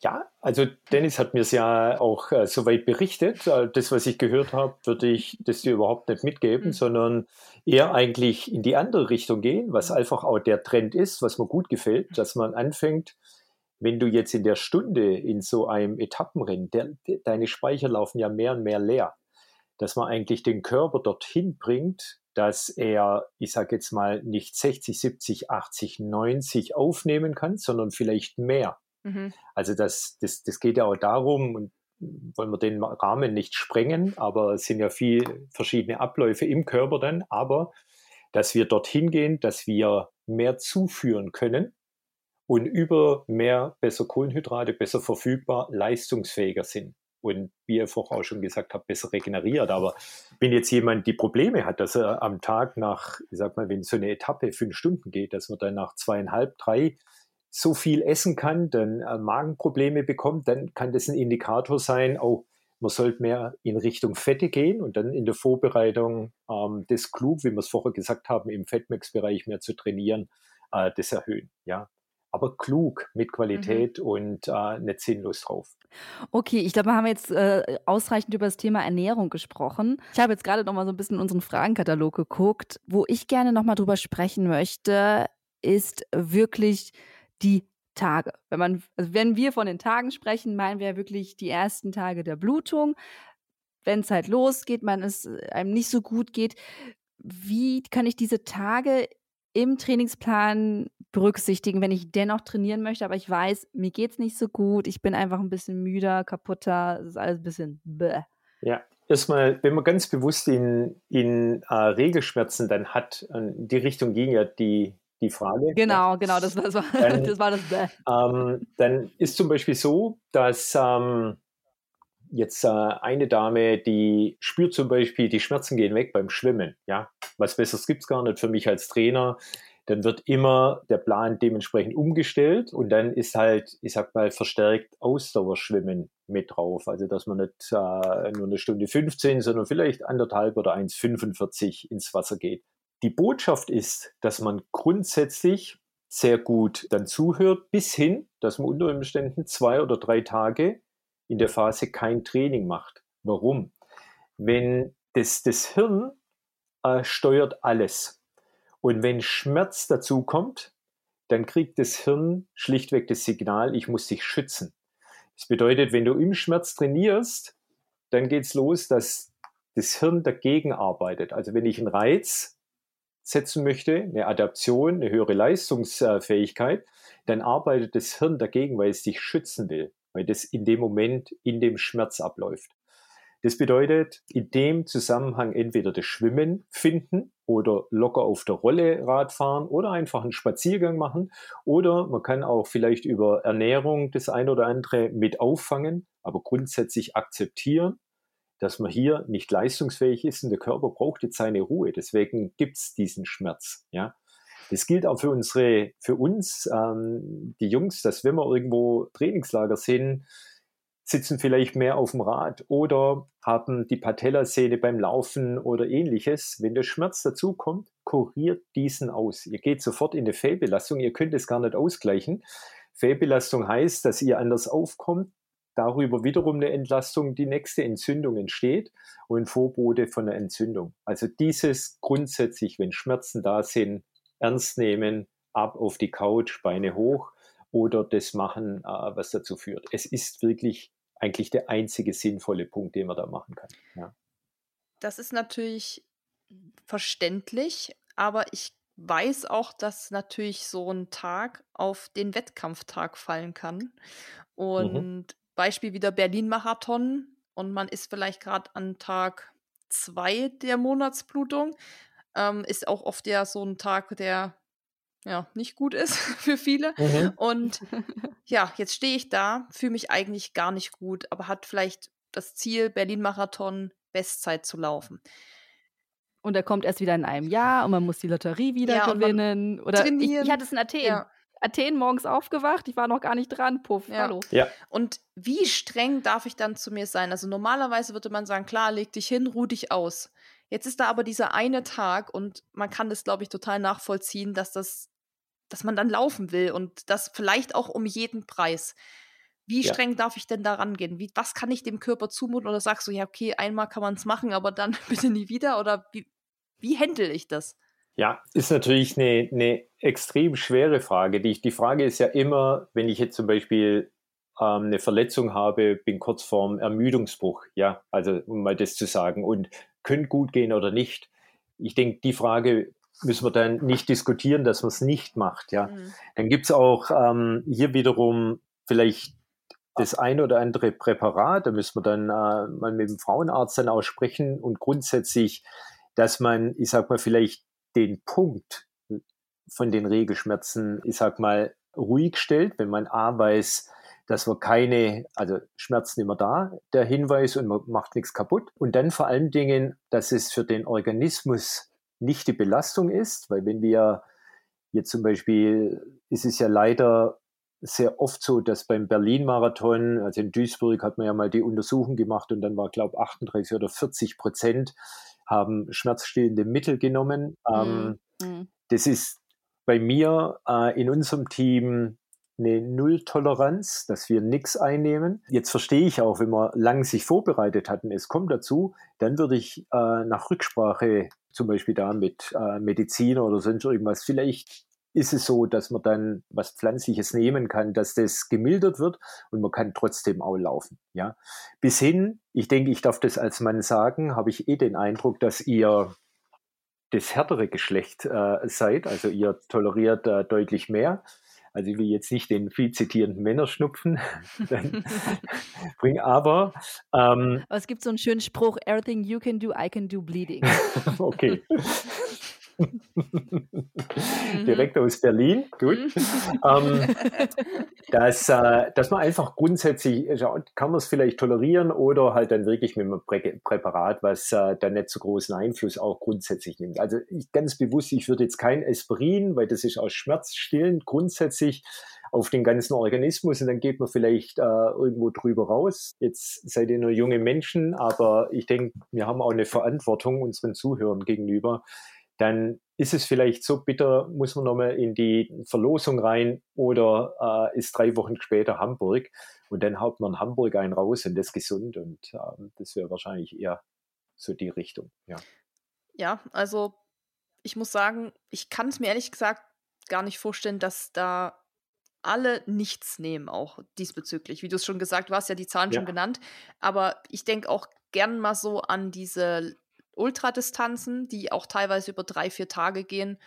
Ja, also Dennis hat mir es ja auch äh, soweit berichtet. Äh, das, was ich gehört habe, würde ich das dir überhaupt nicht mitgeben, mhm. sondern eher eigentlich in die andere Richtung gehen, was einfach auch der Trend ist, was mir gut gefällt, dass man anfängt, wenn du jetzt in der Stunde in so einem Etappenrennen, der, de, deine Speicher laufen ja mehr und mehr leer, dass man eigentlich den Körper dorthin bringt, dass er, ich sage jetzt mal, nicht 60, 70, 80, 90 aufnehmen kann, sondern vielleicht mehr. Mhm. Also das, das, das geht ja auch darum, und wollen wir den Rahmen nicht sprengen, aber es sind ja viele verschiedene Abläufe im Körper dann, aber dass wir dorthin gehen, dass wir mehr zuführen können und über mehr besser Kohlenhydrate, besser verfügbar, leistungsfähiger sind. Und wie ihr vorher auch schon gesagt habt, besser regeneriert. Aber wenn jetzt jemand die Probleme hat, dass er am Tag nach, ich sag mal, wenn so eine Etappe fünf Stunden geht, dass man dann nach zweieinhalb, drei so viel essen kann, dann äh, Magenprobleme bekommt, dann kann das ein Indikator sein, oh, man sollte mehr in Richtung Fette gehen und dann in der Vorbereitung ähm, das klug, wie wir es vorher gesagt haben, im Fettmax-Bereich mehr zu trainieren, äh, das erhöhen. Ja, aber klug, mit Qualität mhm. und äh, nicht sinnlos drauf.
Okay, ich glaube, wir haben jetzt äh, ausreichend über das Thema Ernährung gesprochen. Ich habe jetzt gerade noch mal so ein bisschen in unseren Fragenkatalog geguckt. Wo ich gerne noch mal drüber sprechen möchte, ist wirklich die Tage. Wenn man, also wenn wir von den Tagen sprechen, meinen wir wirklich die ersten Tage der Blutung. Wenn es halt losgeht, man es äh, einem nicht so gut geht, wie kann ich diese Tage im Trainingsplan berücksichtigen, wenn ich dennoch trainieren möchte, aber ich weiß, mir geht es nicht so gut, ich bin einfach ein bisschen müder, kaputter, es ist alles ein bisschen bäh.
Ja, erstmal, wenn man ganz bewusst in, in äh, Regelschmerzen dann hat, in die Richtung ging ja die, die Frage.
Genau, ja. genau, das, das, war, dann, das war das.
Ähm, dann ist zum Beispiel so, dass ähm, jetzt äh, eine Dame, die spürt zum Beispiel, die Schmerzen gehen weg beim Schwimmen. Ja, was Besseres gibt es gar nicht für mich als Trainer. Dann wird immer der Plan dementsprechend umgestellt und dann ist halt, ich sag mal, verstärkt Ausdauerschwimmen mit drauf. Also, dass man nicht äh, nur eine Stunde 15, sondern vielleicht anderthalb oder 1,45 ins Wasser geht. Die Botschaft ist, dass man grundsätzlich sehr gut dann zuhört, bis hin, dass man unter Umständen zwei oder drei Tage in der Phase kein Training macht. Warum? Wenn das, das Hirn äh, steuert alles. Und wenn Schmerz dazu kommt, dann kriegt das Hirn schlichtweg das Signal, ich muss dich schützen. Das bedeutet, wenn du im Schmerz trainierst, dann geht es los, dass das Hirn dagegen arbeitet. Also wenn ich einen Reiz setzen möchte, eine Adaption, eine höhere Leistungsfähigkeit, dann arbeitet das Hirn dagegen, weil es dich schützen will, weil das in dem Moment in dem Schmerz abläuft. Das bedeutet, in dem Zusammenhang entweder das Schwimmen finden oder locker auf der Rolle Radfahren oder einfach einen Spaziergang machen oder man kann auch vielleicht über Ernährung das ein oder andere mit auffangen, aber grundsätzlich akzeptieren, dass man hier nicht leistungsfähig ist und der Körper braucht jetzt seine Ruhe. Deswegen gibt es diesen Schmerz. Ja. Das gilt auch für unsere, für uns, ähm, die Jungs, dass wenn wir irgendwo Trainingslager sind, sitzen vielleicht mehr auf dem Rad oder haben die Patellasehne beim Laufen oder ähnliches. Wenn der Schmerz dazukommt, kuriert diesen aus. Ihr geht sofort in eine Fehlbelastung, ihr könnt es gar nicht ausgleichen. Fehlbelastung heißt, dass ihr anders aufkommt, darüber wiederum eine Entlastung, die nächste Entzündung entsteht und Vorbote von einer Entzündung. Also dieses grundsätzlich, wenn Schmerzen da sind, ernst nehmen, ab auf die Couch, Beine hoch oder das machen, äh, was dazu führt. Es ist wirklich eigentlich der einzige sinnvolle Punkt, den man da machen kann. Ja.
Das ist natürlich verständlich, aber ich weiß auch, dass natürlich so ein Tag auf den Wettkampftag fallen kann. Mhm. Und mhm. Beispiel wieder Berlin-Marathon und man ist vielleicht gerade an Tag zwei der Monatsblutung. Ähm, ist auch oft ja so ein Tag, der ja nicht gut ist für viele. Mhm. Und ja, jetzt stehe ich da, fühle mich eigentlich gar nicht gut, aber hat vielleicht das Ziel, Berlin-Marathon Bestzeit zu laufen.
Und er kommt erst wieder in einem Jahr und man muss die Lotterie wieder ja, gewinnen. Oder ich, ich, hatte es in Athen. Ja. Athen morgens aufgewacht, ich war noch gar nicht dran, puff, ja. hallo.
Ja. Und wie streng darf ich dann zu mir sein? Also normalerweise würde man sagen, klar, leg dich hin, ruh dich aus. Jetzt ist da aber dieser eine Tag und man kann das, glaube ich, total nachvollziehen, dass das, dass man dann laufen will und das vielleicht auch um jeden Preis. Wie ja. streng darf ich denn da rangehen? Wie, was kann ich dem Körper zumuten? Oder sagst du, ja, okay, einmal kann man es machen, aber dann bitte nie wieder? Oder wie, wie handle ich das?
Ja, ist natürlich eine, eine extrem schwere Frage. Die, die Frage ist ja immer, wenn ich jetzt zum Beispiel ähm, eine Verletzung habe, bin kurz vorm Ermüdungsbruch, ja, also um mal das zu sagen, und könnte gut gehen oder nicht. Ich denke, die Frage müssen wir dann nicht diskutieren, dass man es nicht macht, ja. Mhm. Dann gibt es auch ähm, hier wiederum vielleicht das ein oder andere Präparat, da müssen wir dann äh, mal mit dem Frauenarzt dann auch sprechen und grundsätzlich, dass man, ich sag mal, vielleicht den Punkt von den Regelschmerzen, ich sag mal, ruhig stellt, wenn man A weiß, dass man keine, also Schmerzen immer da, der Hinweis und man macht nichts kaputt. Und dann vor allen Dingen, dass es für den Organismus nicht die Belastung ist, weil wenn wir jetzt zum Beispiel, ist es ja leider sehr oft so, dass beim Berlin-Marathon, also in Duisburg hat man ja mal die Untersuchung gemacht und dann war, glaube ich, 38 oder 40 Prozent haben schmerzstillende Mittel genommen. Mhm. Ähm, das ist bei mir äh, in unserem Team eine Nulltoleranz, dass wir nichts einnehmen. Jetzt verstehe ich auch, wenn man lang sich vorbereitet hat und es kommt dazu, dann würde ich äh, nach Rücksprache zum Beispiel da mit äh, Mediziner oder sonst irgendwas, vielleicht ist es so, dass man dann was Pflanzliches nehmen kann, dass das gemildert wird und man kann trotzdem auch laufen. Ja. Bis hin, ich denke, ich darf das als Mann sagen, habe ich eh den Eindruck, dass ihr das härtere Geschlecht äh, seid, also ihr toleriert äh, deutlich mehr. Also ich will jetzt nicht den viel zitierenden Männerschnupfen bringen, aber, ähm,
aber es gibt so einen schönen Spruch, everything you can do, I can do bleeding.
okay. Direkt aus Berlin, gut. ähm, dass, äh, dass man einfach grundsätzlich, kann man es vielleicht tolerieren oder halt dann wirklich mit einem Prä Präparat, was äh, dann nicht so großen Einfluss auch grundsätzlich nimmt. Also ich, ganz bewusst, ich würde jetzt kein Aspirin, weil das ist aus schmerzstillend grundsätzlich auf den ganzen Organismus und dann geht man vielleicht äh, irgendwo drüber raus. Jetzt seid ihr nur junge Menschen, aber ich denke, wir haben auch eine Verantwortung unseren Zuhörern gegenüber, dann ist es vielleicht so bitter, muss man nochmal in die Verlosung rein oder äh, ist drei Wochen später Hamburg und dann haut man Hamburg einen raus und das gesund und äh, das wäre wahrscheinlich eher so die Richtung. Ja,
ja also ich muss sagen, ich kann es mir ehrlich gesagt gar nicht vorstellen, dass da alle nichts nehmen, auch diesbezüglich. Wie du es schon gesagt, hast ja die Zahlen ja. schon genannt, aber ich denke auch gern mal so an diese Ultradistanzen, die auch teilweise über drei, vier Tage gehen.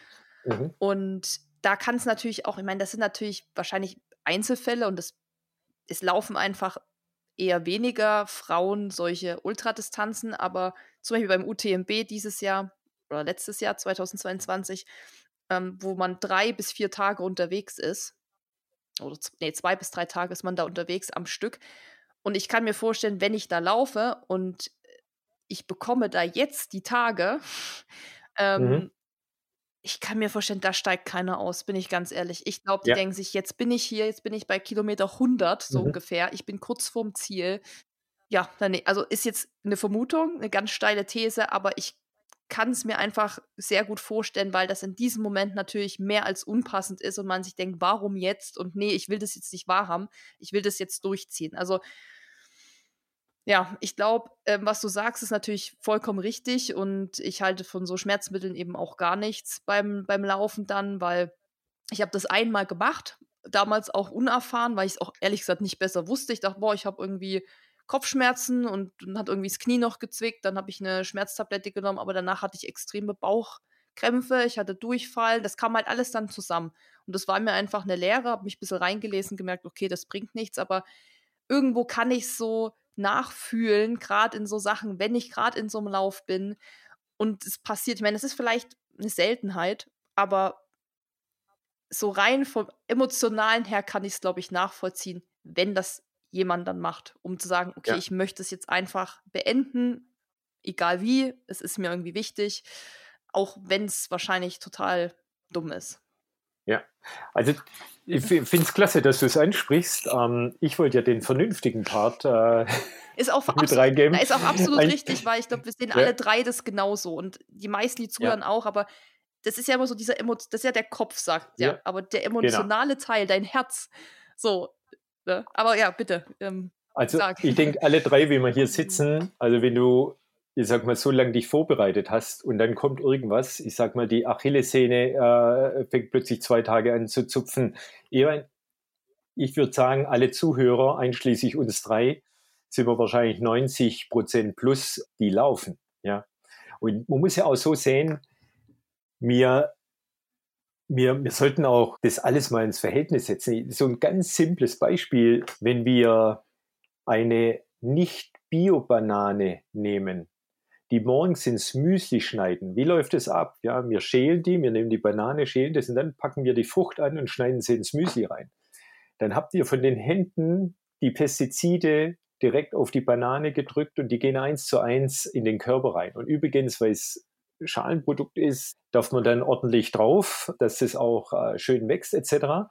Mhm. Und da kann es natürlich auch, ich meine, das sind natürlich wahrscheinlich Einzelfälle und es, es laufen einfach eher weniger Frauen solche Ultradistanzen, aber zum Beispiel beim UTMB dieses Jahr oder letztes Jahr 2022, ähm, wo man drei bis vier Tage unterwegs ist, oder nee, zwei bis drei Tage ist man da unterwegs am Stück. Und ich kann mir vorstellen, wenn ich da laufe und ich bekomme da jetzt die Tage. Ähm, mhm. Ich kann mir vorstellen, da steigt keiner aus, bin ich ganz ehrlich. Ich glaube, die ja. denken sich, jetzt bin ich hier, jetzt bin ich bei Kilometer 100, so mhm. ungefähr. Ich bin kurz vorm Ziel. Ja, also ist jetzt eine Vermutung, eine ganz steile These, aber ich kann es mir einfach sehr gut vorstellen, weil das in diesem Moment natürlich mehr als unpassend ist und man sich denkt, warum jetzt? Und nee, ich will das jetzt nicht wahrhaben, ich will das jetzt durchziehen. Also ja, ich glaube, ähm, was du sagst, ist natürlich vollkommen richtig und ich halte von so Schmerzmitteln eben auch gar nichts beim, beim Laufen dann, weil ich habe das einmal gemacht, damals auch unerfahren, weil ich es auch ehrlich gesagt nicht besser wusste. Ich dachte, boah, ich habe irgendwie Kopfschmerzen und dann hat irgendwie das Knie noch gezwickt, dann habe ich eine Schmerztablette genommen, aber danach hatte ich extreme Bauchkrämpfe, ich hatte Durchfall, das kam halt alles dann zusammen. Und das war mir einfach eine Lehre, habe mich ein bisschen reingelesen, gemerkt, okay, das bringt nichts, aber irgendwo kann ich so nachfühlen, gerade in so Sachen, wenn ich gerade in so einem Lauf bin und es passiert. Ich meine, das ist vielleicht eine Seltenheit, aber so rein vom emotionalen her kann ich es, glaube ich, nachvollziehen, wenn das jemand dann macht, um zu sagen, okay, ja. ich möchte es jetzt einfach beenden, egal wie, es ist mir irgendwie wichtig, auch wenn es wahrscheinlich total dumm ist.
Ja, also ich finde es klasse, dass du es ansprichst. Ähm, ich wollte ja den vernünftigen Part äh,
ist auch mit reingeben. Ist auch absolut Ein, richtig, weil ich glaube, wir sehen ja. alle drei das genauso und die meisten, die zuhören, ja. auch, aber das ist ja immer so dieser Emo das ist ja der Kopf, sagt ja, ja. aber der genau. emotionale genau. Teil, dein Herz, so. Ne? Aber ja, bitte. Ähm,
also sag. ich denke, alle drei, wie wir hier sitzen, also wenn du ich sag mal, so lange dich vorbereitet hast und dann kommt irgendwas, ich sag mal, die Achillessehne äh, fängt plötzlich zwei Tage an zu zupfen. Ich würde sagen, alle Zuhörer, einschließlich uns drei, sind wir wahrscheinlich 90 Prozent plus, die laufen. Ja. Und man muss ja auch so sehen, wir, wir, wir sollten auch das alles mal ins Verhältnis setzen. So ein ganz simples Beispiel, wenn wir eine nicht-Bio-Banane nehmen, die morgens ins Müsli schneiden. Wie läuft es ab? Ja, wir schälen die, wir nehmen die Banane, schälen das und dann packen wir die Frucht an und schneiden sie ins Müsli rein. Dann habt ihr von den Händen die Pestizide direkt auf die Banane gedrückt und die gehen eins zu eins in den Körper rein. Und übrigens, weil es Schalenprodukt ist, darf man dann ordentlich drauf, dass es auch äh, schön wächst etc.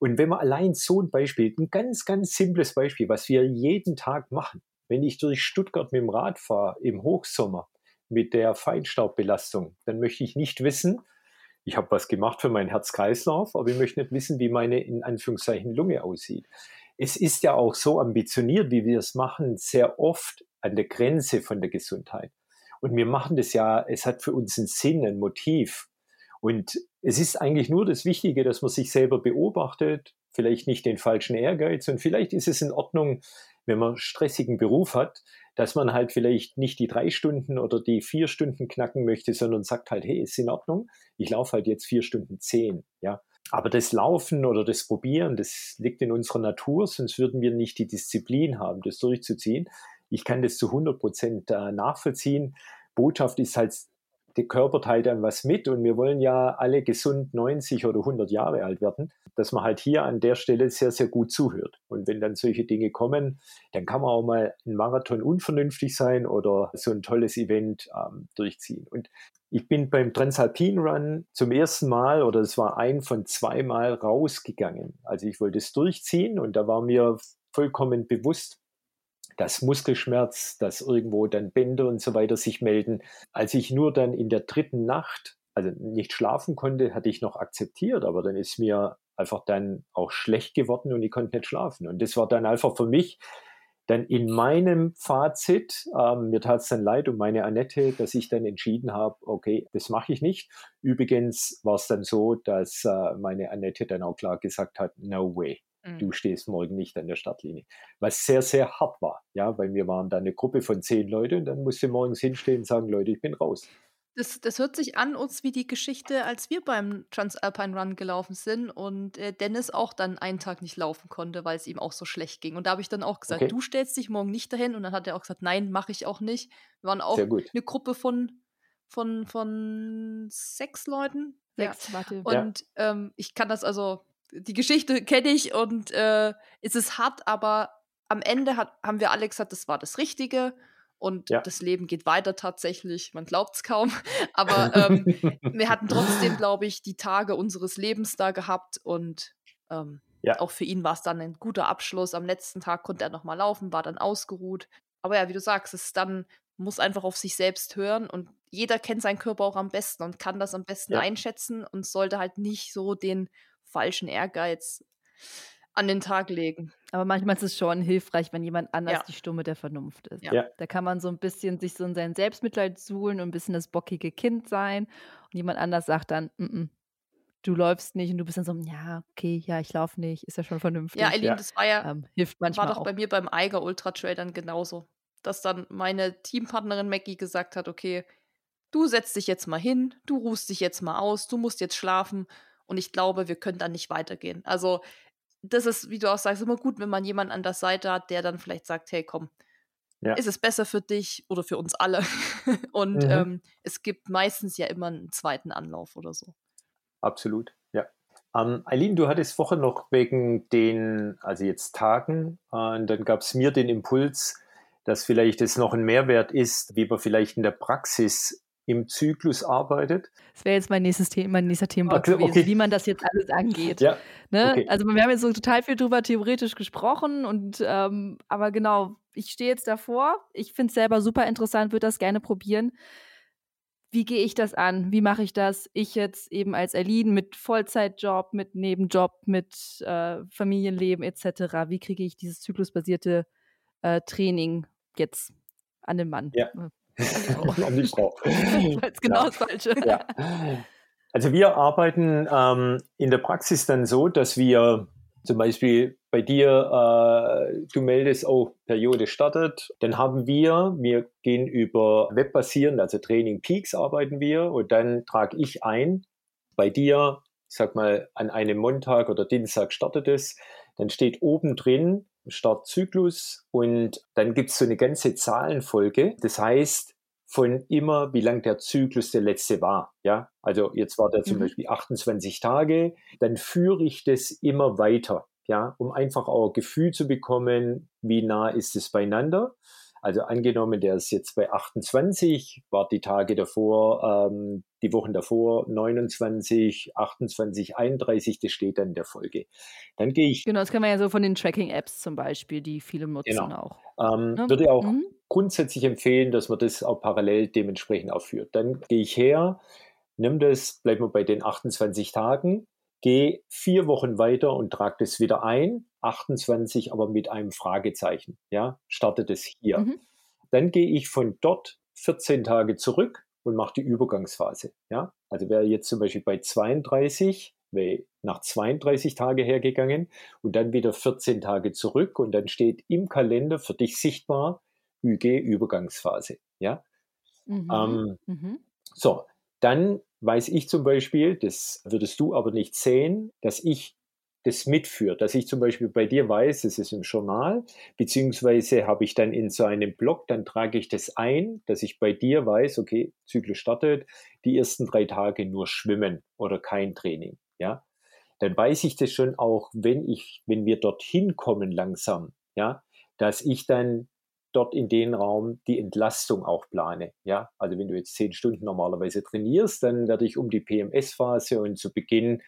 Und wenn man allein so ein Beispiel, ein ganz, ganz simples Beispiel, was wir jeden Tag machen, wenn ich durch Stuttgart mit dem Rad fahre im Hochsommer mit der Feinstaubbelastung, dann möchte ich nicht wissen, ich habe was gemacht für meinen Herz-Kreislauf, aber ich möchte nicht wissen, wie meine in Anführungszeichen Lunge aussieht. Es ist ja auch so ambitioniert, wie wir es machen, sehr oft an der Grenze von der Gesundheit. Und wir machen das ja, es hat für uns einen Sinn, ein Motiv. Und es ist eigentlich nur das Wichtige, dass man sich selber beobachtet, vielleicht nicht den falschen Ehrgeiz. Und vielleicht ist es in Ordnung, wenn man stressigen Beruf hat, dass man halt vielleicht nicht die drei Stunden oder die vier Stunden knacken möchte, sondern sagt halt, hey, ist in Ordnung, ich laufe halt jetzt vier Stunden zehn, ja. Aber das Laufen oder das Probieren, das liegt in unserer Natur, sonst würden wir nicht die Disziplin haben, das durchzuziehen. Ich kann das zu 100 Prozent äh, nachvollziehen. Botschaft ist halt, der Körper teilt dann was mit und wir wollen ja alle gesund 90 oder 100 Jahre alt werden, dass man halt hier an der Stelle sehr, sehr gut zuhört. Und wenn dann solche Dinge kommen, dann kann man auch mal ein Marathon unvernünftig sein oder so ein tolles Event ähm, durchziehen. Und ich bin beim Transalpin Run zum ersten Mal oder es war ein von zweimal rausgegangen. Also ich wollte es durchziehen und da war mir vollkommen bewusst, dass Muskelschmerz, dass irgendwo dann Bänder und so weiter sich melden. Als ich nur dann in der dritten Nacht, also nicht schlafen konnte, hatte ich noch akzeptiert, aber dann ist mir einfach dann auch schlecht geworden und ich konnte nicht schlafen. Und das war dann einfach für mich dann in meinem Fazit, ähm, mir tat es dann leid um meine Annette, dass ich dann entschieden habe, okay, das mache ich nicht. Übrigens war es dann so, dass äh, meine Annette dann auch klar gesagt hat, no way. Du mhm. stehst morgen nicht an der Startlinie. Was sehr, sehr hart war, ja, weil wir waren da eine Gruppe von zehn Leuten und dann musste morgens hinstehen und sagen, Leute, ich bin raus.
Das, das hört sich an uns wie die Geschichte, als wir beim Transalpine Run gelaufen sind und äh, Dennis auch dann einen Tag nicht laufen konnte, weil es ihm auch so schlecht ging. Und da habe ich dann auch gesagt, okay. du stellst dich morgen nicht dahin. Und dann hat er auch gesagt, nein, mache ich auch nicht. Wir waren auch eine Gruppe von, von, von sechs Leuten. Sechs, ja. warte. Und ja. ähm, ich kann das also die Geschichte kenne ich und äh, es ist hart, aber am Ende hat, haben wir alle gesagt, das war das Richtige und ja. das Leben geht weiter tatsächlich. Man glaubt es kaum, aber ähm, wir hatten trotzdem, glaube ich, die Tage unseres Lebens da gehabt und ähm, ja. auch für ihn war es dann ein guter Abschluss. Am letzten Tag konnte er noch mal laufen, war dann ausgeruht. Aber ja, wie du sagst, es dann muss einfach auf sich selbst hören und jeder kennt seinen Körper auch am besten und kann das am besten ja. einschätzen und sollte halt nicht so den falschen Ehrgeiz an den Tag legen.
Aber manchmal ist es schon hilfreich, wenn jemand anders ja. die Stimme der Vernunft ist. Ja. Da kann man so ein bisschen sich so in sein Selbstmitleid suhlen und ein bisschen das bockige Kind sein. Und jemand anders sagt dann, mm -mm, du läufst nicht und du bist dann so, ja, okay, ja, ich laufe nicht, ist ja schon vernünftig.
Ja, Eileen, ja. das war ja, ähm, hilft manchmal war doch auch. bei mir beim Eiger Ultra Trail dann genauso. Dass dann meine Teampartnerin Maggie gesagt hat, okay, du setzt dich jetzt mal hin, du ruhst dich jetzt mal aus, du musst jetzt schlafen und ich glaube, wir können dann nicht weitergehen. Also, das ist, wie du auch sagst, immer gut, wenn man jemanden an der Seite hat, der dann vielleicht sagt, hey, komm, ja. ist es besser für dich oder für uns alle? und mhm. ähm, es gibt meistens ja immer einen zweiten Anlauf oder so.
Absolut, ja. Ähm, Eileen, du hattest vorher noch wegen den, also jetzt Tagen, äh, und dann gab es mir den Impuls, dass vielleicht es noch ein Mehrwert ist, wie man vielleicht in der Praxis im Zyklus arbeitet.
Das wäre jetzt mein nächstes Thema, mein nächster Themenblock okay, gewesen, okay. wie man das jetzt alles angeht. Ja, ne? okay. Also wir haben jetzt so total viel drüber theoretisch gesprochen und ähm, aber genau, ich stehe jetzt davor. Ich finde es selber super interessant, würde das gerne probieren. Wie gehe ich das an? Wie mache ich das? Ich jetzt eben als Erlin mit Vollzeitjob, mit Nebenjob, mit äh, Familienleben etc. Wie kriege ich dieses zyklusbasierte äh, Training jetzt an den Mann?
Ja. An die Frau.
das ist genau ja. das Falsche. Ja.
Also wir arbeiten ähm, in der Praxis dann so, dass wir zum Beispiel bei dir, äh, du meldest, oh, Periode startet, dann haben wir, wir gehen über webbasierend, also Training Peaks arbeiten wir und dann trage ich ein, bei dir sag mal, an einem Montag oder Dienstag startet es, dann steht oben drin Startzyklus und dann gibt es so eine ganze Zahlenfolge. Das heißt, von immer, wie lang der Zyklus der letzte war. Ja, also jetzt war der zum mhm. Beispiel 28 Tage, dann führe ich das immer weiter. Ja, um einfach auch ein Gefühl zu bekommen, wie nah ist es beieinander. Also angenommen, der ist jetzt bei 28, war die Tage davor, ähm, die Wochen davor 29, 28, 31, das steht dann in der Folge. Dann gehe ich.
Genau, das kann man ja so von den Tracking-Apps zum Beispiel, die viele nutzen genau. auch.
Ähm, ne? Würde auch mhm. grundsätzlich empfehlen, dass man das auch parallel dementsprechend aufführt. Dann gehe ich her, nimm das, bleiben wir bei den 28 Tagen, gehe vier Wochen weiter und trage das wieder ein, 28 aber mit einem Fragezeichen. Ja, startet es hier. Mhm. Dann gehe ich von dort 14 Tage zurück und mache die Übergangsphase. Ja, also wäre jetzt zum Beispiel bei 32, wäre nach 32 Tage hergegangen und dann wieder 14 Tage zurück und dann steht im Kalender für dich sichtbar ÜG Übergangsphase. Ja, mhm. Ähm, mhm. so, dann weiß ich zum Beispiel, das würdest du aber nicht sehen, dass ich das mitführe, dass ich zum Beispiel bei dir weiß, es ist im Journal, beziehungsweise habe ich dann in so einem Blog, dann trage ich das ein, dass ich bei dir weiß, okay, Zyklus startet, die ersten drei Tage nur schwimmen oder kein Training, ja. Dann weiß ich das schon auch, wenn ich, wenn wir dorthin kommen langsam, ja, dass ich dann dort in den Raum die Entlastung auch plane. Ja, also wenn du jetzt zehn Stunden normalerweise trainierst, dann werde ich um die PMS-Phase und zu Beginn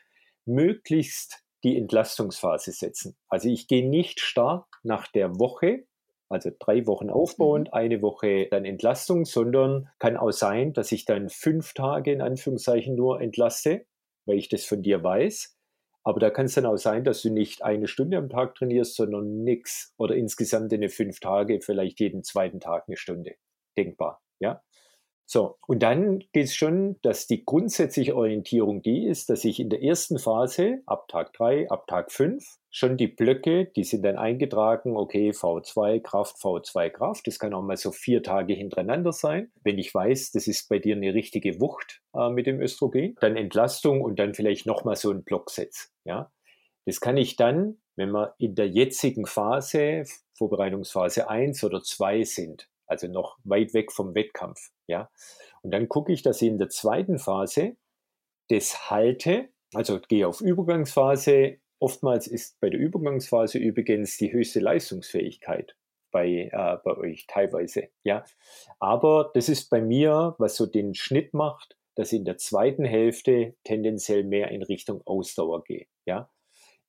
möglichst die Entlastungsphase setzen. Also ich gehe nicht stark nach der Woche, also drei Wochen aufbauend, mhm. eine Woche dann Entlastung, sondern kann auch sein, dass ich dann fünf Tage in Anführungszeichen nur entlaste, weil ich das von dir weiß. Aber da kann es dann auch sein, dass du nicht eine Stunde am Tag trainierst, sondern nichts oder insgesamt in den fünf Tage, vielleicht jeden zweiten Tag eine Stunde. Denkbar, ja. So, und dann geht es schon, dass die grundsätzliche Orientierung die ist, dass ich in der ersten Phase, ab Tag 3, ab Tag 5, schon die Blöcke, die sind dann eingetragen, okay, V2 Kraft, V2 Kraft, das kann auch mal so vier Tage hintereinander sein. Wenn ich weiß, das ist bei dir eine richtige Wucht äh, mit dem Östrogen, dann Entlastung und dann vielleicht nochmal so ein Blocksatz. Ja? Das kann ich dann, wenn wir in der jetzigen Phase, Vorbereitungsphase 1 oder 2 sind, also noch weit weg vom Wettkampf. Ja? Und dann gucke ich, dass ich in der zweiten Phase das halte, also gehe auf Übergangsphase. Oftmals ist bei der Übergangsphase übrigens die höchste Leistungsfähigkeit bei, äh, bei euch teilweise. Ja? Aber das ist bei mir, was so den Schnitt macht, dass ich in der zweiten Hälfte tendenziell mehr in Richtung Ausdauer gehe. Ja?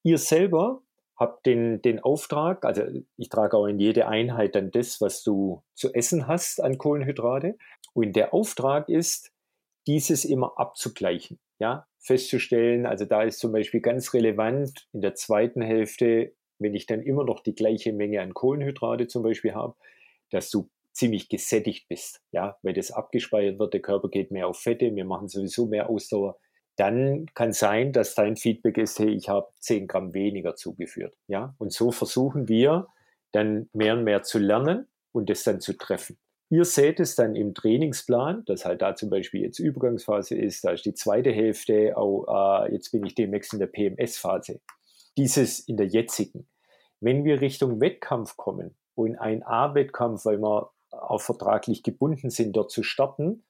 Ihr selber habe den, den Auftrag, also ich trage auch in jede Einheit dann das, was du zu essen hast an Kohlenhydrate. Und der Auftrag ist, dieses immer abzugleichen, ja, festzustellen. Also da ist zum Beispiel ganz relevant in der zweiten Hälfte, wenn ich dann immer noch die gleiche Menge an Kohlenhydrate zum Beispiel habe, dass du ziemlich gesättigt bist, ja, weil das abgespeichert wird, der Körper geht mehr auf Fette, wir machen sowieso mehr Ausdauer dann kann sein, dass dein Feedback ist, hey, ich habe 10 Gramm weniger zugeführt. Ja? Und so versuchen wir dann mehr und mehr zu lernen und das dann zu treffen. Ihr seht es dann im Trainingsplan, dass halt da zum Beispiel jetzt Übergangsphase ist, da ist die zweite Hälfte, auch, äh, jetzt bin ich demnächst in der PMS-Phase. Dieses in der jetzigen. Wenn wir Richtung Wettkampf kommen und ein A-Wettkampf, weil wir auch vertraglich gebunden sind, dort zu starten,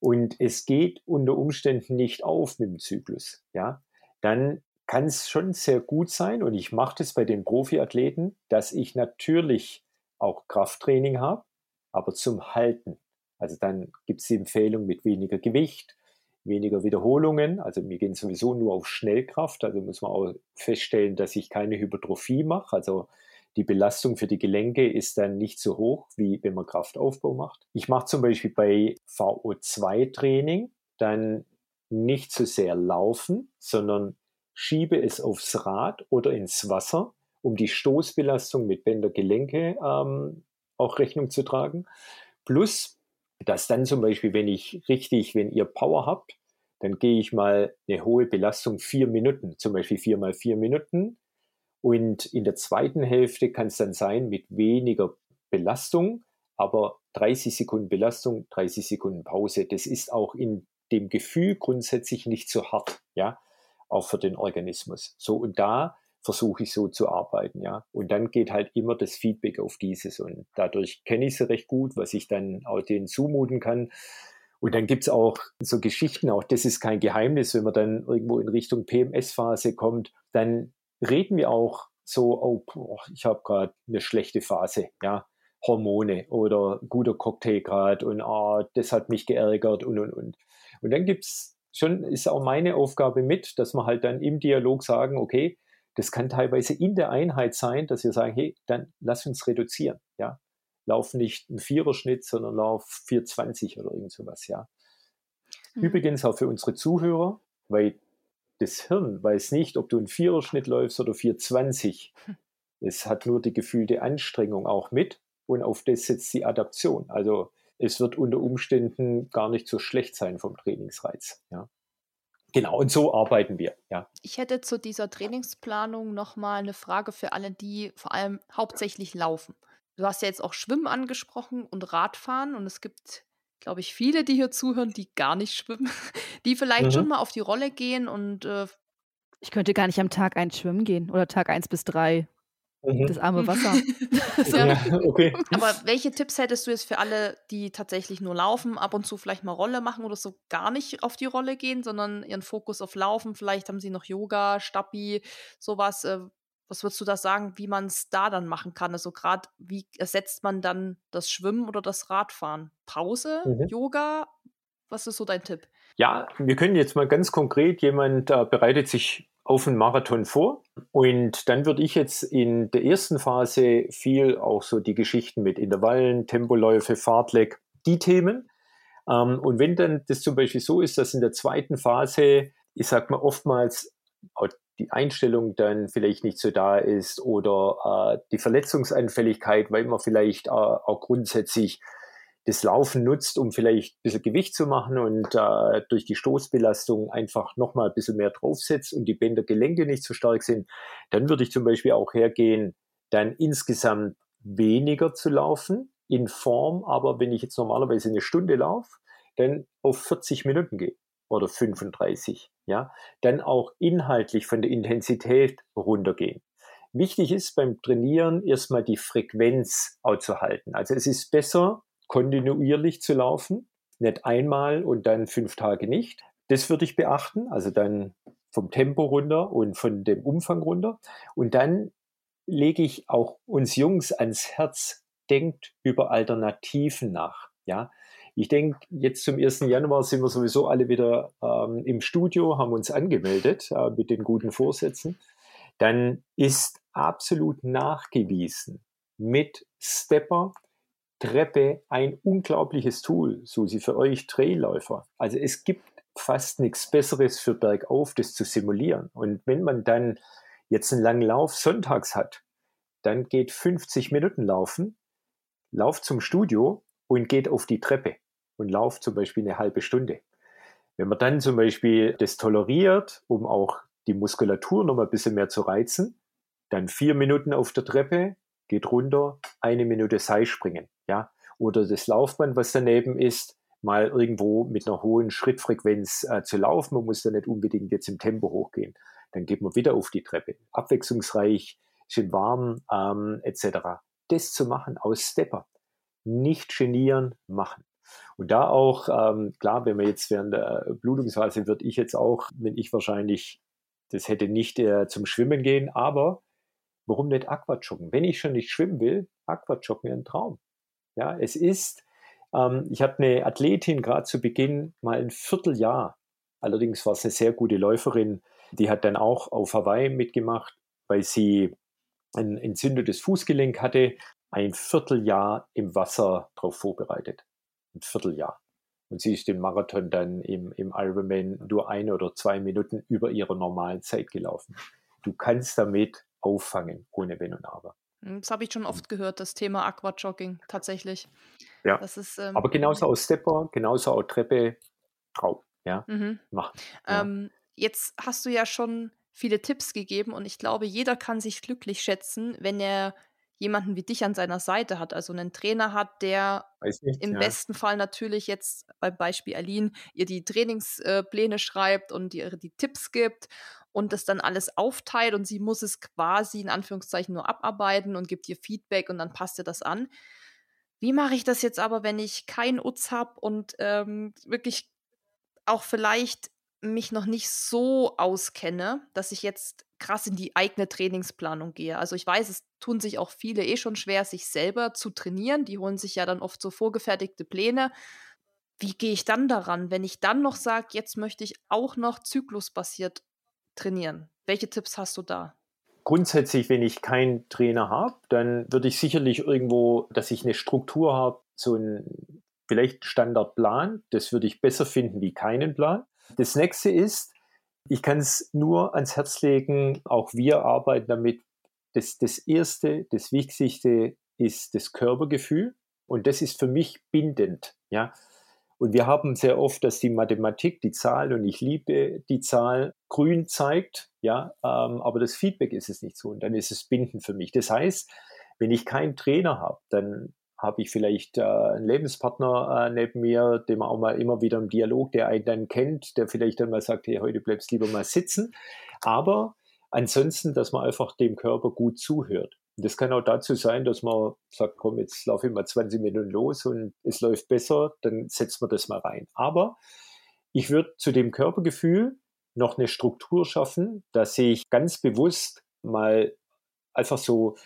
und es geht unter Umständen nicht auf mit dem Zyklus, ja, dann kann es schon sehr gut sein, und ich mache das bei den Profiathleten, dass ich natürlich auch Krafttraining habe, aber zum Halten. Also dann gibt es die Empfehlung mit weniger Gewicht, weniger Wiederholungen. Also wir gehen sowieso nur auf Schnellkraft. Also muss man auch feststellen, dass ich keine Hypertrophie mache. Also die Belastung für die Gelenke ist dann nicht so hoch, wie wenn man Kraftaufbau macht. Ich mache zum Beispiel bei VO2-Training dann nicht so sehr laufen, sondern schiebe es aufs Rad oder ins Wasser, um die Stoßbelastung mit Bänder Gelenke ähm, auch Rechnung zu tragen. Plus, dass dann zum Beispiel, wenn ich richtig, wenn ihr Power habt, dann gehe ich mal eine hohe Belastung vier Minuten, zum Beispiel vier mal vier Minuten, und in der zweiten Hälfte kann es dann sein mit weniger Belastung, aber 30 Sekunden Belastung, 30 Sekunden Pause. Das ist auch in dem Gefühl grundsätzlich nicht so hart, ja. auch für den Organismus. So, und da versuche ich so zu arbeiten, ja. Und dann geht halt immer das Feedback auf dieses und dadurch kenne ich sie recht gut, was ich dann auch denen zumuten kann. Und dann gibt's auch so Geschichten, auch das ist kein Geheimnis, wenn man dann irgendwo in Richtung PMS-Phase kommt, dann reden wir auch so, oh, boah, ich habe gerade eine schlechte Phase, ja, Hormone oder guter Cocktail gerade und oh, das hat mich geärgert und und und. Und dann gibt's schon, ist auch meine Aufgabe mit, dass wir halt dann im Dialog sagen, okay, das kann teilweise in der Einheit sein, dass wir sagen, hey, dann lass uns reduzieren, ja. Lauf nicht einen Viererschnitt, sondern lauf 420 oder irgend sowas, ja. Mhm. Übrigens auch für unsere Zuhörer, weil das Hirn weiß nicht, ob du einen Viererschnitt läufst oder 420. Hm. Es hat nur die gefühlte Anstrengung auch mit und auf das setzt die Adaption. Also es wird unter Umständen gar nicht so schlecht sein vom Trainingsreiz. Ja. Genau, und so arbeiten wir, ja.
Ich hätte zu dieser Trainingsplanung nochmal eine Frage für alle, die vor allem hauptsächlich laufen. Du hast ja jetzt auch Schwimmen angesprochen und Radfahren und es gibt, glaube ich, viele, die hier zuhören, die gar nicht schwimmen, die vielleicht mhm. schon mal auf die Rolle gehen und äh,
ich könnte gar nicht am Tag eins schwimmen gehen oder Tag eins bis drei. Mhm. Das arme Wasser.
so. ja, okay. Aber welche Tipps hättest du jetzt für alle, die tatsächlich nur laufen, ab und zu vielleicht mal Rolle machen oder so gar nicht auf die Rolle gehen, sondern ihren Fokus auf Laufen? Vielleicht haben sie noch Yoga, Stabi, sowas. Was würdest du da sagen, wie man es da dann machen kann? Also gerade, wie ersetzt man dann das Schwimmen oder das Radfahren? Pause, mhm. Yoga? Was ist so dein Tipp?
Ja, wir können jetzt mal ganz konkret, jemand äh, bereitet sich auf einen Marathon vor. Und dann würde ich jetzt in der ersten Phase viel auch so die Geschichten mit Intervallen, Tempoläufe, Fahrtleck, die Themen. Ähm, und wenn dann das zum Beispiel so ist, dass in der zweiten Phase, ich sag mal oftmals die Einstellung dann vielleicht nicht so da ist oder äh, die Verletzungsanfälligkeit, weil man vielleicht äh, auch grundsätzlich das Laufen nutzt, um vielleicht ein bisschen Gewicht zu machen und äh, durch die Stoßbelastung einfach nochmal ein bisschen mehr draufsetzt und die Bändergelenke nicht so stark sind, dann würde ich zum Beispiel auch hergehen, dann insgesamt weniger zu laufen in Form, aber wenn ich jetzt normalerweise eine Stunde laufe, dann auf 40 Minuten gehe oder 35, ja, dann auch inhaltlich von der Intensität runtergehen. Wichtig ist beim Trainieren erstmal die Frequenz auszuhalten. Also es ist besser, kontinuierlich zu laufen, nicht einmal und dann fünf Tage nicht. Das würde ich beachten, also dann vom Tempo runter und von dem Umfang runter. Und dann lege ich auch uns Jungs ans Herz, denkt über Alternativen nach. Ja, ich denke, jetzt zum 1. Januar sind wir sowieso alle wieder ähm, im Studio, haben uns angemeldet äh, mit den guten Vorsätzen. Dann ist absolut nachgewiesen mit Stepper Treppe ein unglaubliches Tool, Susi, für euch Trailläufer. Also es gibt fast nichts Besseres für bergauf, das zu simulieren. Und wenn man dann jetzt einen langen Lauf sonntags hat, dann geht 50 Minuten laufen, lauft zum Studio und geht auf die Treppe und lauft zum Beispiel eine halbe Stunde. Wenn man dann zum Beispiel das toleriert, um auch die Muskulatur noch mal ein bisschen mehr zu reizen, dann vier Minuten auf der Treppe, geht runter, eine Minute Seilspringen ja, oder das Laufband, was daneben ist, mal irgendwo mit einer hohen Schrittfrequenz äh, zu laufen. Man muss da nicht unbedingt jetzt im Tempo hochgehen. Dann geht man wieder auf die Treppe. Abwechslungsreich, schön warm, ähm, etc. Das zu machen aus Stepper. Nicht genieren, machen. Und da auch, ähm, klar, wenn man jetzt während der Blutungsphase würde ich jetzt auch, wenn ich wahrscheinlich, das hätte nicht äh, zum Schwimmen gehen, aber warum nicht Aquajoggen? Wenn ich schon nicht schwimmen will, Aquajoggen ein Traum. Ja, es ist, ähm, ich hatte eine Athletin gerade zu Beginn mal ein Vierteljahr. Allerdings war es eine sehr gute Läuferin. Die hat dann auch auf Hawaii mitgemacht, weil sie ein entzündetes Fußgelenk hatte. Ein Vierteljahr im Wasser darauf vorbereitet. Ein Vierteljahr. Und sie ist den Marathon dann im, im Ironman nur ein oder zwei Minuten über ihrer normalen Zeit gelaufen. Du kannst damit auffangen, ohne Wenn und Aber.
Hm, das habe ich schon oft gehört, das Thema Aquajogging, tatsächlich.
Ja. Das ist, ähm, Aber genauso aus Stepper, genauso aus Treppe, Traum, ja, mhm. machen.
Ja. Ähm, jetzt hast du ja schon viele Tipps gegeben und ich glaube, jeder kann sich glücklich schätzen, wenn er jemanden wie dich an seiner Seite hat, also einen Trainer hat, der nicht, im ja. besten Fall natürlich jetzt beim Beispiel Aline ihr die Trainingspläne schreibt und ihr die Tipps gibt und das dann alles aufteilt und sie muss es quasi in Anführungszeichen nur abarbeiten und gibt ihr Feedback und dann passt ihr das an. Wie mache ich das jetzt aber, wenn ich keinen Utz habe und ähm, wirklich auch vielleicht mich noch nicht so auskenne, dass ich jetzt krass in die eigene Trainingsplanung gehe. Also ich weiß, es tun sich auch viele eh schon schwer, sich selber zu trainieren. Die holen sich ja dann oft so vorgefertigte Pläne. Wie gehe ich dann daran, wenn ich dann noch sage, jetzt möchte ich auch noch zyklusbasiert trainieren? Welche Tipps hast du da?
grundsätzlich, wenn ich keinen Trainer habe, dann würde ich sicherlich irgendwo, dass ich eine Struktur habe, so ein vielleicht Standardplan. Das würde ich besser finden wie keinen Plan. Das nächste ist, ich kann es nur ans Herz legen, auch wir arbeiten damit. Das, das erste, das Wichtigste ist das Körpergefühl und das ist für mich bindend. Ja, und wir haben sehr oft, dass die Mathematik, die Zahl, und ich liebe die Zahl, grün zeigt, ja, ähm, aber das Feedback ist es nicht so. Und dann ist es bindend für mich. Das heißt, wenn ich keinen Trainer habe, dann habe ich vielleicht äh, einen Lebenspartner äh, neben mir, dem man auch mal immer wieder im Dialog, der einen dann kennt, der vielleicht dann mal sagt, hey, heute bleibst lieber mal sitzen. Aber ansonsten, dass man einfach dem Körper gut zuhört. Und das kann auch dazu sein, dass man sagt, komm, jetzt laufe ich mal 20 Minuten los und es läuft besser, dann setzt man das mal rein. Aber ich würde zu dem Körpergefühl noch eine Struktur schaffen, dass ich ganz bewusst mal einfach so,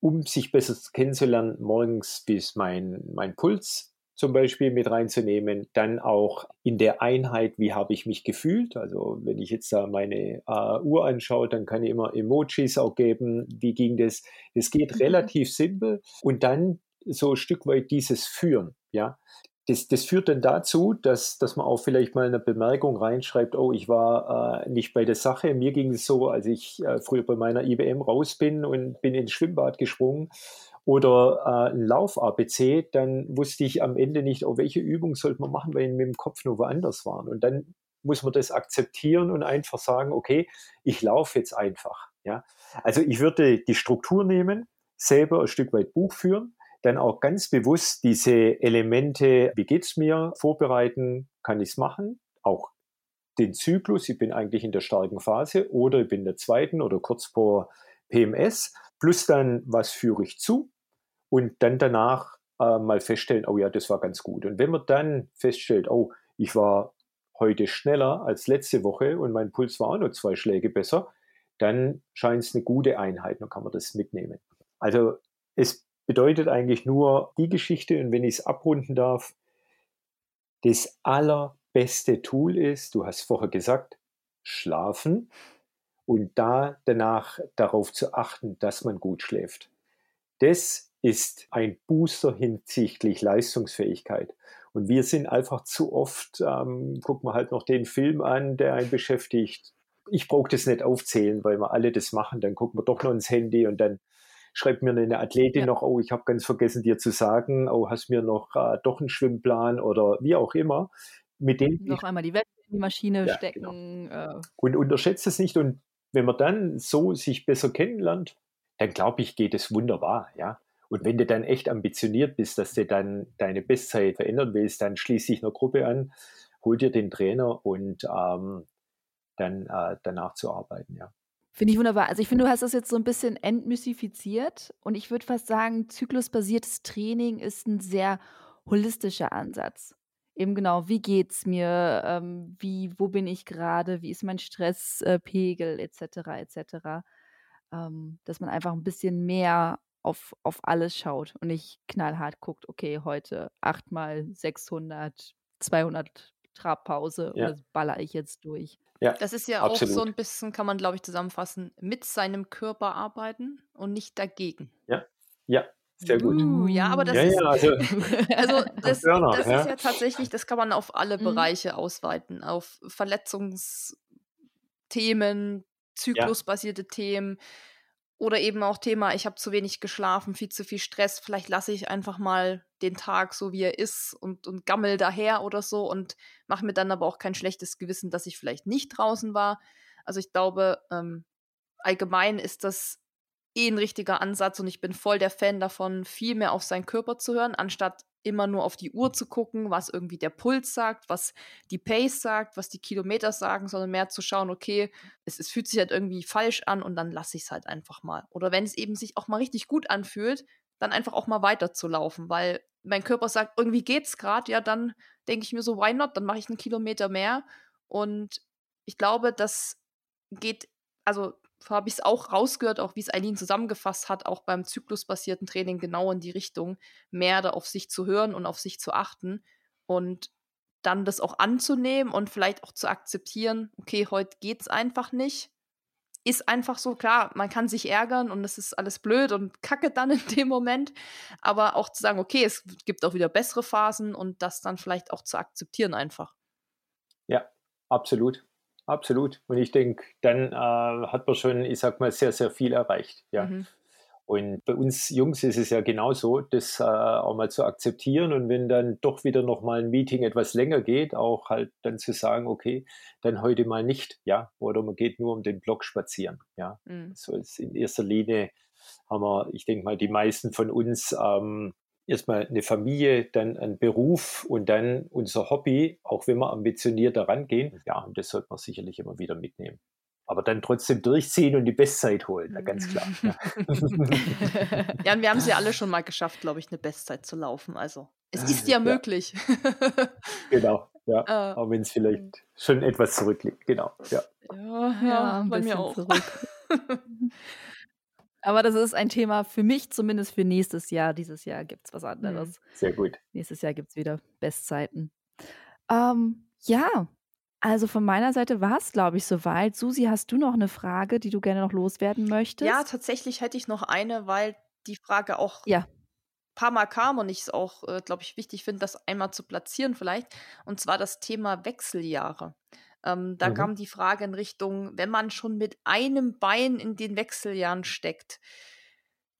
um sich besser kennenzulernen, morgens bis mein, mein Puls zum Beispiel mit reinzunehmen. Dann auch in der Einheit, wie habe ich mich gefühlt. Also wenn ich jetzt da meine äh, Uhr anschaue, dann kann ich immer Emojis auch geben. Wie ging das? Es geht mhm. relativ simpel. Und dann so ein Stück weit dieses Führen. Ja, das, das führt dann dazu, dass, dass man auch vielleicht mal eine Bemerkung reinschreibt, oh, ich war äh, nicht bei der Sache. Mir ging es so, als ich äh, früher bei meiner IBM raus bin und bin ins Schwimmbad gesprungen oder äh, Lauf-ABC, dann wusste ich am Ende nicht, oh, welche Übung sollte man machen, weil ich mit dem Kopf nur woanders waren. Und dann muss man das akzeptieren und einfach sagen, okay, ich laufe jetzt einfach. Ja? Also ich würde die Struktur nehmen, selber ein Stück weit Buch führen, dann auch ganz bewusst diese Elemente, wie geht's mir, vorbereiten, kann ich es machen, auch den Zyklus, ich bin eigentlich in der starken Phase oder ich bin in der zweiten oder kurz vor PMS, plus dann, was führe ich zu, und dann danach äh, mal feststellen, oh ja, das war ganz gut. Und wenn man dann feststellt, oh, ich war heute schneller als letzte Woche und mein Puls war auch nur zwei Schläge besser, dann scheint es eine gute Einheit, dann kann man das mitnehmen. Also es bedeutet eigentlich nur die Geschichte, und wenn ich es abrunden darf, das allerbeste Tool ist, du hast vorher gesagt, schlafen und da danach darauf zu achten, dass man gut schläft. Das ist ein Booster hinsichtlich Leistungsfähigkeit. Und wir sind einfach zu oft, ähm, gucken wir halt noch den Film an, der einen beschäftigt. Ich brauche das nicht aufzählen, weil wir alle das machen. Dann gucken wir doch noch ins Handy und dann schreibt mir eine Athletin ja. noch, oh, ich habe ganz vergessen dir zu sagen, oh, hast mir noch äh, doch einen Schwimmplan oder wie auch immer. Mit dem
noch einmal die Wette in die Maschine ja, stecken.
Genau. Äh. Und unterschätzt es nicht. Und wenn man dann so sich besser kennenlernt, dann glaube ich, geht es wunderbar, ja. Und wenn du dann echt ambitioniert bist, dass du dann deine Bestzeit verändern willst, dann schließ dich einer Gruppe an, hol dir den Trainer und ähm, dann äh, danach zu arbeiten, ja.
Finde ich wunderbar. Also ich finde, du hast das jetzt so ein bisschen entmystifiziert und ich würde fast sagen, zyklusbasiertes Training ist ein sehr holistischer Ansatz. Eben genau, wie geht's mir, ähm, wie, wo bin ich gerade, wie ist mein Stresspegel, etc., etc. Ähm, dass man einfach ein bisschen mehr auf, auf alles schaut und nicht knallhart guckt, okay, heute 8 mal 600, 200 Trabpause ja. oder baller ich jetzt durch.
Ja, das ist ja absolut. auch so ein bisschen, kann man glaube ich zusammenfassen, mit seinem Körper arbeiten und nicht dagegen.
Ja, ja, sehr gut.
Uh, ja, aber das
ja,
ist,
ja, also,
also das, Burner, das ja. ist ja tatsächlich, das kann man auf alle mhm. Bereiche ausweiten, auf Verletzungsthemen, zyklusbasierte Themen, oder eben auch Thema, ich habe zu wenig geschlafen, viel zu viel Stress, vielleicht lasse ich einfach mal den Tag so, wie er ist und, und gammel daher oder so und mache mir dann aber auch kein schlechtes Gewissen, dass ich vielleicht nicht draußen war. Also ich glaube, ähm, allgemein ist das eh ein richtiger Ansatz und ich bin voll der Fan davon, viel mehr auf seinen Körper zu hören, anstatt immer nur auf die Uhr zu gucken, was irgendwie der Puls sagt, was die Pace sagt, was die Kilometer sagen, sondern mehr zu schauen, okay, es, es fühlt sich halt irgendwie falsch an und dann lasse ich es halt einfach mal. Oder wenn es eben sich auch mal richtig gut anfühlt, dann einfach auch mal weiterzulaufen, weil mein Körper sagt, irgendwie geht's gerade, ja, dann denke ich mir so, why not? Dann mache ich einen Kilometer mehr. Und ich glaube, das geht, also habe ich es auch rausgehört, auch wie es Eileen zusammengefasst hat, auch beim zyklusbasierten Training genau in die Richtung, mehr da auf sich zu hören und auf sich zu achten und dann das auch anzunehmen und vielleicht auch zu akzeptieren, okay, heute geht es einfach nicht. Ist einfach so, klar, man kann sich ärgern und es ist alles blöd und kacke dann in dem Moment, aber auch zu sagen, okay, es gibt auch wieder bessere Phasen und das dann vielleicht auch zu akzeptieren einfach.
Ja, absolut. Absolut. Und ich denke, dann äh, hat man schon, ich sag mal, sehr, sehr viel erreicht. Ja. Mhm. Und bei uns Jungs ist es ja genauso, das äh, auch mal zu akzeptieren und wenn dann doch wieder noch mal ein Meeting etwas länger geht, auch halt dann zu sagen, okay, dann heute mal nicht, ja, oder man geht nur um den Block spazieren, ja. Mhm. So ist in erster Linie haben wir, ich denke mal, die meisten von uns ähm, erstmal eine Familie, dann ein Beruf und dann unser Hobby, auch wenn wir ambitioniert daran gehen. Ja, und das sollte man sicherlich immer wieder mitnehmen. Aber dann trotzdem durchziehen und die Bestzeit holen, ja, ganz klar. Ja.
ja, und wir haben sie alle schon mal geschafft, glaube ich, eine Bestzeit zu laufen. Also es ist ja, ja. möglich.
genau, ja. Äh, auch wenn es vielleicht schon etwas zurückliegt, genau. Ja,
ja, ja bei mir auch.
Aber das ist ein Thema für mich, zumindest für nächstes Jahr. Dieses Jahr gibt es was
mhm.
anderes.
Sehr gut.
Nächstes Jahr gibt es wieder Bestzeiten. Ähm, ja, also von meiner Seite war es, glaube ich, soweit. Susi, hast du noch eine Frage, die du gerne noch loswerden möchtest?
Ja, tatsächlich hätte ich noch eine, weil die Frage auch
ja.
ein paar Mal kam und ich es auch, äh, glaube ich, wichtig finde, das einmal zu platzieren vielleicht. Und zwar das Thema Wechseljahre. Ähm, da mhm. kam die Frage in Richtung, wenn man schon mit einem Bein in den Wechseljahren steckt.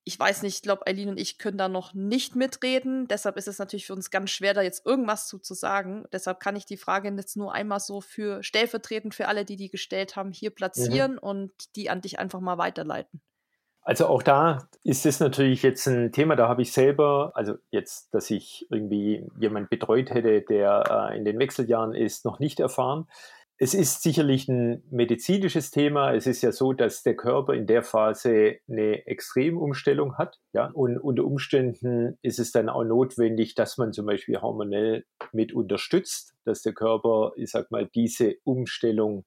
Ich weiß nicht, ich glaube, Eileen und ich können da noch nicht mitreden. Deshalb ist es natürlich für uns ganz schwer, da jetzt irgendwas zu, zu sagen. Deshalb kann ich die Frage jetzt nur einmal so für stellvertretend für alle, die die gestellt haben, hier mhm. platzieren mhm. und die an dich einfach mal weiterleiten.
Also auch da ist es natürlich jetzt ein Thema, da habe ich selber, also jetzt, dass ich irgendwie jemand betreut hätte, der äh, in den Wechseljahren ist, noch nicht erfahren. Es ist sicherlich ein medizinisches Thema. Es ist ja so, dass der Körper in der Phase eine Extremumstellung hat. Ja? Und unter Umständen ist es dann auch notwendig, dass man zum Beispiel hormonell mit unterstützt, dass der Körper, ich sag mal, diese Umstellung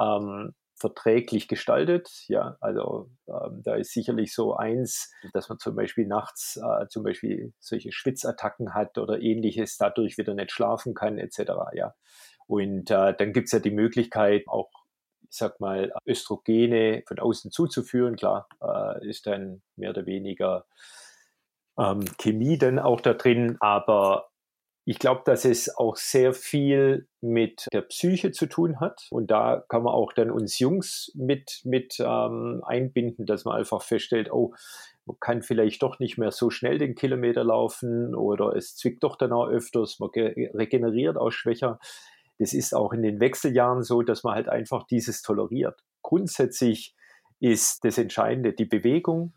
ähm, verträglich gestaltet. Ja, also ähm, da ist sicherlich so eins, dass man zum Beispiel nachts äh, zum Beispiel solche Schwitzattacken hat oder ähnliches, dadurch wieder nicht schlafen kann, etc. Ja. Und äh, dann gibt es ja die Möglichkeit, auch, ich sag mal, Östrogene von außen zuzuführen. Klar, äh, ist dann mehr oder weniger ähm, Chemie dann auch da drin, aber ich glaube, dass es auch sehr viel mit der Psyche zu tun hat. Und da kann man auch dann uns Jungs mit, mit ähm, einbinden, dass man einfach feststellt, oh, man kann vielleicht doch nicht mehr so schnell den Kilometer laufen oder es zwickt doch dann auch öfters, man regeneriert auch schwächer. Das ist auch in den Wechseljahren so, dass man halt einfach dieses toleriert. Grundsätzlich ist das Entscheidende die Bewegung,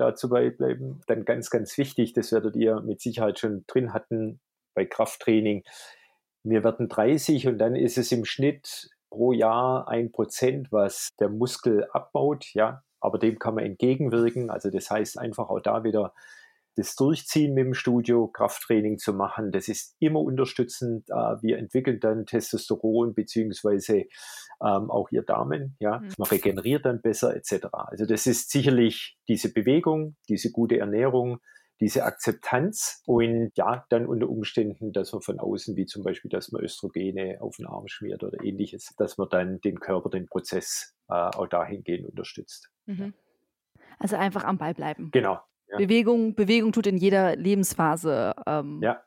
dazu bleiben. Dann ganz, ganz wichtig, das werdet ihr mit Sicherheit schon drin hatten bei Krafttraining. Wir werden 30 und dann ist es im Schnitt pro Jahr ein Prozent, was der Muskel abbaut, ja. Aber dem kann man entgegenwirken. Also das heißt einfach auch da wieder das Durchziehen mit dem Studio, Krafttraining zu machen, das ist immer unterstützend. Äh, wir entwickeln dann Testosteron beziehungsweise ähm, auch ihr Damen, ja, mhm. man regeneriert dann besser etc. Also das ist sicherlich diese Bewegung, diese gute Ernährung, diese Akzeptanz und ja, dann unter Umständen, dass man von außen, wie zum Beispiel, dass man Östrogene auf den Arm schmiert oder ähnliches, dass man dann den Körper, den Prozess äh, auch dahingehend unterstützt. Mhm.
Also einfach am Ball bleiben.
Genau,
ja. Bewegung, Bewegung tut in jeder Lebensphase ähm,
ja.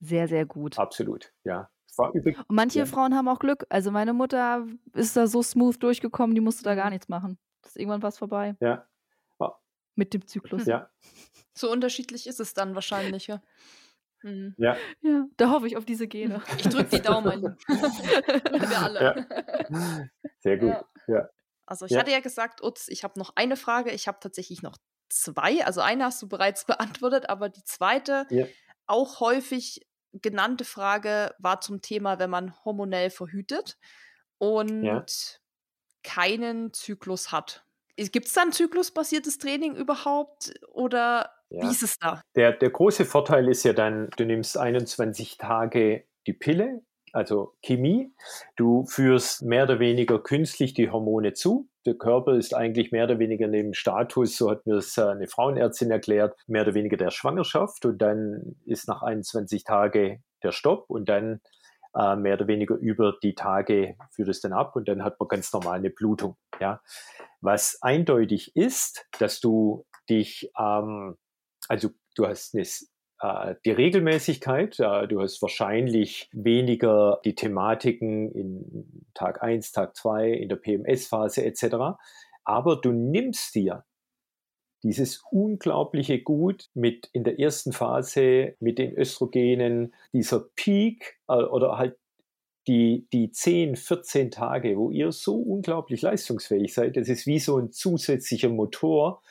sehr, sehr gut.
Absolut, ja.
Und manche ja. Frauen haben auch Glück. Also meine Mutter ist da so smooth durchgekommen, die musste da gar nichts machen. Das ist irgendwann was vorbei.
Ja.
Oh. Mit dem Zyklus.
Ja.
So unterschiedlich ist es dann wahrscheinlich, ja.
Mhm. Ja.
ja. Da hoffe ich auf diese Gene.
Ich drücke die Daumen. Wir alle.
Ja. Sehr gut. Ja.
Also ich ja. hatte ja gesagt, Utz, ich habe noch eine Frage. Ich habe tatsächlich noch zwei. Also eine hast du bereits beantwortet, aber die zweite, ja. auch häufig genannte Frage, war zum Thema, wenn man hormonell verhütet und ja. keinen Zyklus hat. Gibt es da ein zyklusbasiertes Training überhaupt oder ja. wie ist es da?
Der, der große Vorteil ist ja dann, du nimmst 21 Tage die Pille, also Chemie. Du führst mehr oder weniger künstlich die Hormone zu. Der Körper ist eigentlich mehr oder weniger dem Status, so hat mir es äh, eine Frauenärztin erklärt, mehr oder weniger der Schwangerschaft. Und dann ist nach 21 Tagen der Stopp und dann äh, mehr oder weniger über die Tage führt es dann ab und dann hat man ganz normal eine Blutung. Ja. Was eindeutig ist, dass du dich, ähm, also du hast eine, die Regelmäßigkeit, äh, du hast wahrscheinlich weniger die Thematiken in Tag 1, Tag 2, in der PMS-Phase etc. Aber du nimmst dir dieses unglaubliche Gut mit in der ersten Phase mit den Östrogenen, dieser Peak äh, oder halt die, die 10, 14 Tage, wo ihr so unglaublich leistungsfähig seid, das ist wie so ein zusätzlicher Motor,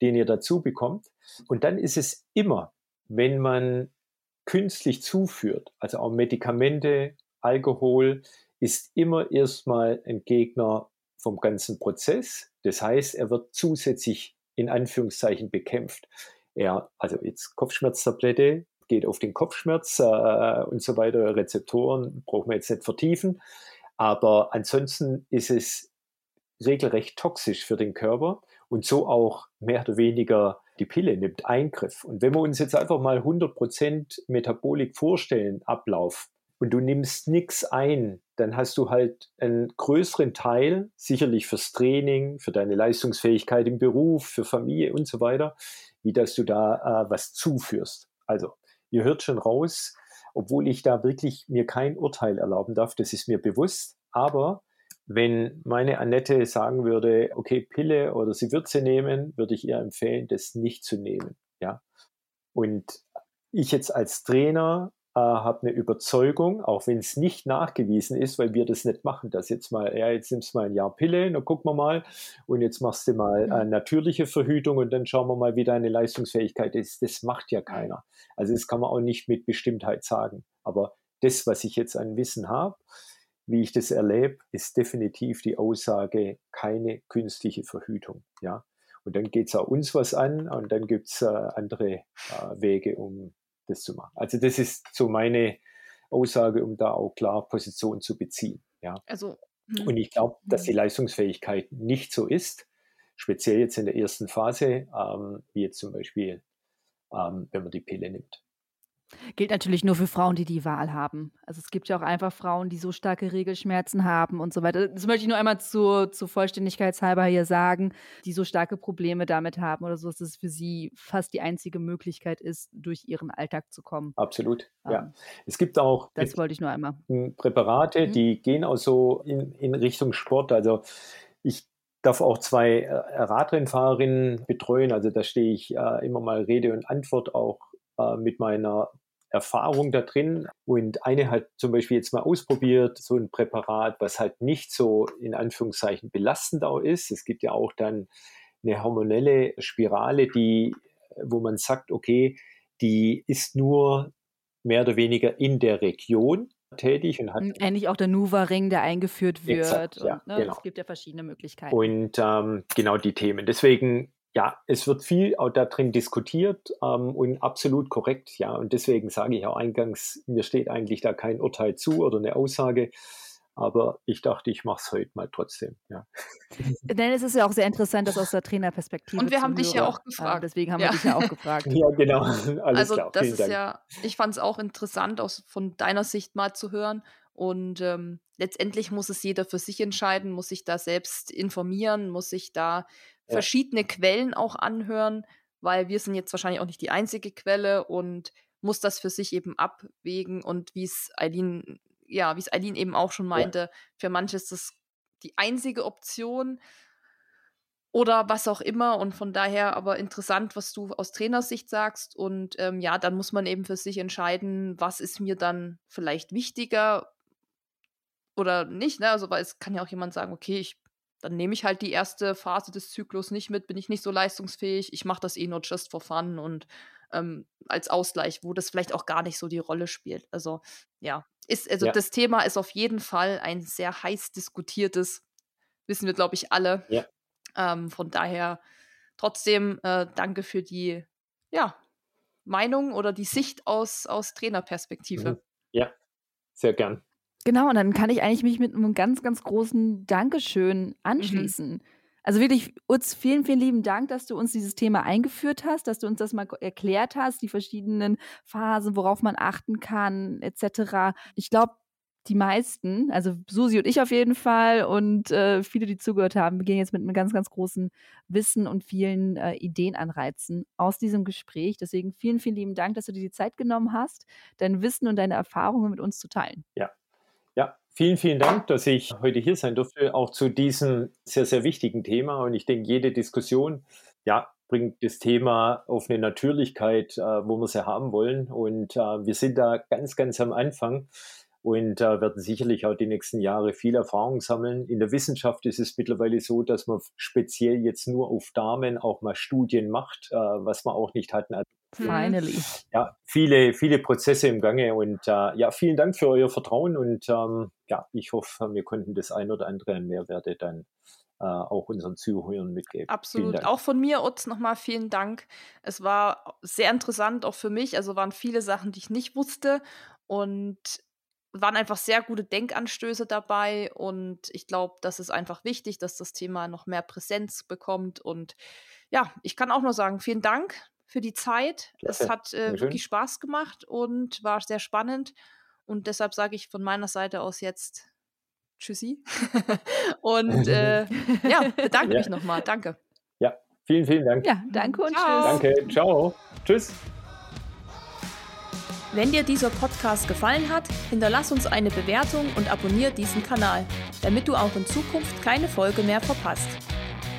den ihr dazu bekommt. Und dann ist es immer, wenn man künstlich zuführt, also auch Medikamente, Alkohol, ist immer erstmal ein Gegner vom ganzen Prozess. Das heißt, er wird zusätzlich in Anführungszeichen bekämpft. Er, also jetzt Kopfschmerztablette, geht auf den Kopfschmerz äh, und so weiter, Rezeptoren brauchen wir jetzt nicht vertiefen. Aber ansonsten ist es regelrecht toxisch für den Körper und so auch mehr oder weniger die Pille nimmt Eingriff. Und wenn wir uns jetzt einfach mal 100% Metabolik vorstellen, Ablauf, und du nimmst nichts ein, dann hast du halt einen größeren Teil, sicherlich fürs Training, für deine Leistungsfähigkeit im Beruf, für Familie und so weiter, wie dass du da äh, was zuführst. Also, ihr hört schon raus, obwohl ich da wirklich mir kein Urteil erlauben darf, das ist mir bewusst, aber wenn meine Annette sagen würde, okay, Pille oder sie wird sie nehmen, würde ich ihr empfehlen, das nicht zu nehmen. Ja. Und ich jetzt als Trainer äh, habe eine Überzeugung, auch wenn es nicht nachgewiesen ist, weil wir das nicht machen, dass jetzt mal, ja, jetzt nimmst du mal ein Jahr Pille, dann gucken wir mal und jetzt machst du mal äh, natürliche Verhütung und dann schauen wir mal, wie deine Leistungsfähigkeit ist. Das macht ja keiner. Also das kann man auch nicht mit Bestimmtheit sagen. Aber das, was ich jetzt an Wissen habe, wie ich das erlebe, ist definitiv die Aussage, keine künstliche Verhütung. Ja. Und dann geht es auch uns was an und dann gibt es äh, andere äh, Wege, um das zu machen. Also das ist so meine Aussage, um da auch klar Position zu beziehen. Ja. Also, hm. Und ich glaube, dass die hm. Leistungsfähigkeit nicht so ist, speziell jetzt in der ersten Phase, ähm, wie jetzt zum Beispiel, ähm, wenn man die Pille nimmt.
Gilt natürlich nur für Frauen, die die Wahl haben. Also es gibt ja auch einfach Frauen, die so starke Regelschmerzen haben und so weiter. Das möchte ich nur einmal zur, zur Vollständigkeitshalber hier sagen, die so starke Probleme damit haben oder so, dass es für sie fast die einzige Möglichkeit ist, durch ihren Alltag zu kommen.
Absolut, um, ja. Ähm, es gibt auch
das wollte ich nur einmal.
Präparate, mhm. die gehen auch so in, in Richtung Sport. Also ich darf auch zwei äh, Radrennfahrerinnen betreuen. Also da stehe ich äh, immer mal Rede und Antwort auch äh, mit meiner Erfahrung da drin. Und eine hat zum Beispiel jetzt mal ausprobiert, so ein Präparat, was halt nicht so in Anführungszeichen belastend auch ist. Es gibt ja auch dann eine hormonelle Spirale, die, wo man sagt, okay, die ist nur mehr oder weniger in der Region tätig und hat.
Ähnlich auch der Nuva-Ring, der eingeführt wird. Exakt, ja, und, ne, genau. Es gibt ja verschiedene Möglichkeiten.
Und ähm, genau die Themen. Deswegen ja, es wird viel auch da drin diskutiert ähm, und absolut korrekt, ja. Und deswegen sage ich auch eingangs, mir steht eigentlich da kein Urteil zu oder eine Aussage. Aber ich dachte, ich mache es heute mal trotzdem. Ja.
Denn es ist ja auch sehr interessant, das aus der Trainerperspektive
Und wir haben dich
ja
auch gefragt.
Ähm, deswegen haben ja. wir dich ja auch gefragt.
ja, genau. Alles
also
klar.
das
Vielen
ist
Dank.
ja, ich fand es auch interessant, aus, von deiner Sicht mal zu hören. Und ähm, letztendlich muss es jeder für sich entscheiden, muss sich da selbst informieren, muss sich da verschiedene Quellen auch anhören, weil wir sind jetzt wahrscheinlich auch nicht die einzige Quelle und muss das für sich eben abwägen und wie es Eileen, ja, wie es Eileen eben auch schon meinte, ja. für manche ist das die einzige Option oder was auch immer und von daher aber interessant, was du aus Trainersicht sagst und ähm, ja, dann muss man eben für sich entscheiden, was ist mir dann vielleicht wichtiger oder nicht, ne? Also weil es kann ja auch jemand sagen, okay, ich dann nehme ich halt die erste Phase des Zyklus nicht mit, bin ich nicht so leistungsfähig, ich mache das eh nur just for fun und ähm, als Ausgleich, wo das vielleicht auch gar nicht so die Rolle spielt. Also ja, ist, also ja. das Thema ist auf jeden Fall ein sehr heiß diskutiertes, wissen wir, glaube ich, alle. Ja. Ähm, von daher trotzdem äh, danke für die ja, Meinung oder die Sicht aus, aus Trainerperspektive. Mhm.
Ja, sehr gern.
Genau, und dann kann ich eigentlich mich mit einem ganz, ganz großen Dankeschön anschließen. Mhm. Also wirklich, Utz, vielen, vielen lieben Dank, dass du uns dieses Thema eingeführt hast, dass du uns das mal erklärt hast, die verschiedenen Phasen, worauf man achten kann, etc. Ich glaube, die meisten, also Susi und ich auf jeden Fall und äh, viele, die zugehört haben, beginnen jetzt mit einem ganz, ganz großen Wissen und vielen äh, Ideenanreizen aus diesem Gespräch. Deswegen vielen, vielen lieben Dank, dass du dir die Zeit genommen hast, dein Wissen und deine Erfahrungen mit uns zu teilen.
Ja, vielen, vielen Dank, dass ich heute hier sein durfte, auch zu diesem sehr, sehr wichtigen Thema. Und ich denke, jede Diskussion, ja, bringt das Thema auf eine Natürlichkeit, äh, wo wir sie haben wollen. Und äh, wir sind da ganz, ganz am Anfang und äh, werden sicherlich auch die nächsten Jahre viel Erfahrung sammeln. In der Wissenschaft ist es mittlerweile so, dass man speziell jetzt nur auf Damen auch mal Studien macht, äh, was wir auch nicht hatten.
Finally.
Ja, viele, viele Prozesse im Gange und äh, ja, vielen Dank für euer Vertrauen und ähm, ja, ich hoffe, wir konnten das ein oder andere an Mehrwerte dann äh, auch unseren Zuhörern mitgeben.
Absolut. Auch von mir, Utz, nochmal vielen Dank. Es war sehr interessant, auch für mich. Also waren viele Sachen, die ich nicht wusste. Und waren einfach sehr gute Denkanstöße dabei und ich glaube, das ist einfach wichtig, dass das Thema noch mehr Präsenz bekommt. Und ja, ich kann auch nur sagen, vielen Dank für die Zeit. Klasse. Es hat äh, wirklich Spaß gemacht und war sehr spannend. Und deshalb sage ich von meiner Seite aus jetzt Tschüssi. und äh, ja, bedanke ja. mich nochmal. Danke.
Ja, vielen, vielen Dank.
Ja, danke und
ciao.
tschüss.
Danke, ciao. Tschüss.
Wenn dir dieser Podcast gefallen hat, hinterlass uns eine Bewertung und abonniere diesen Kanal, damit du auch in Zukunft keine Folge mehr verpasst.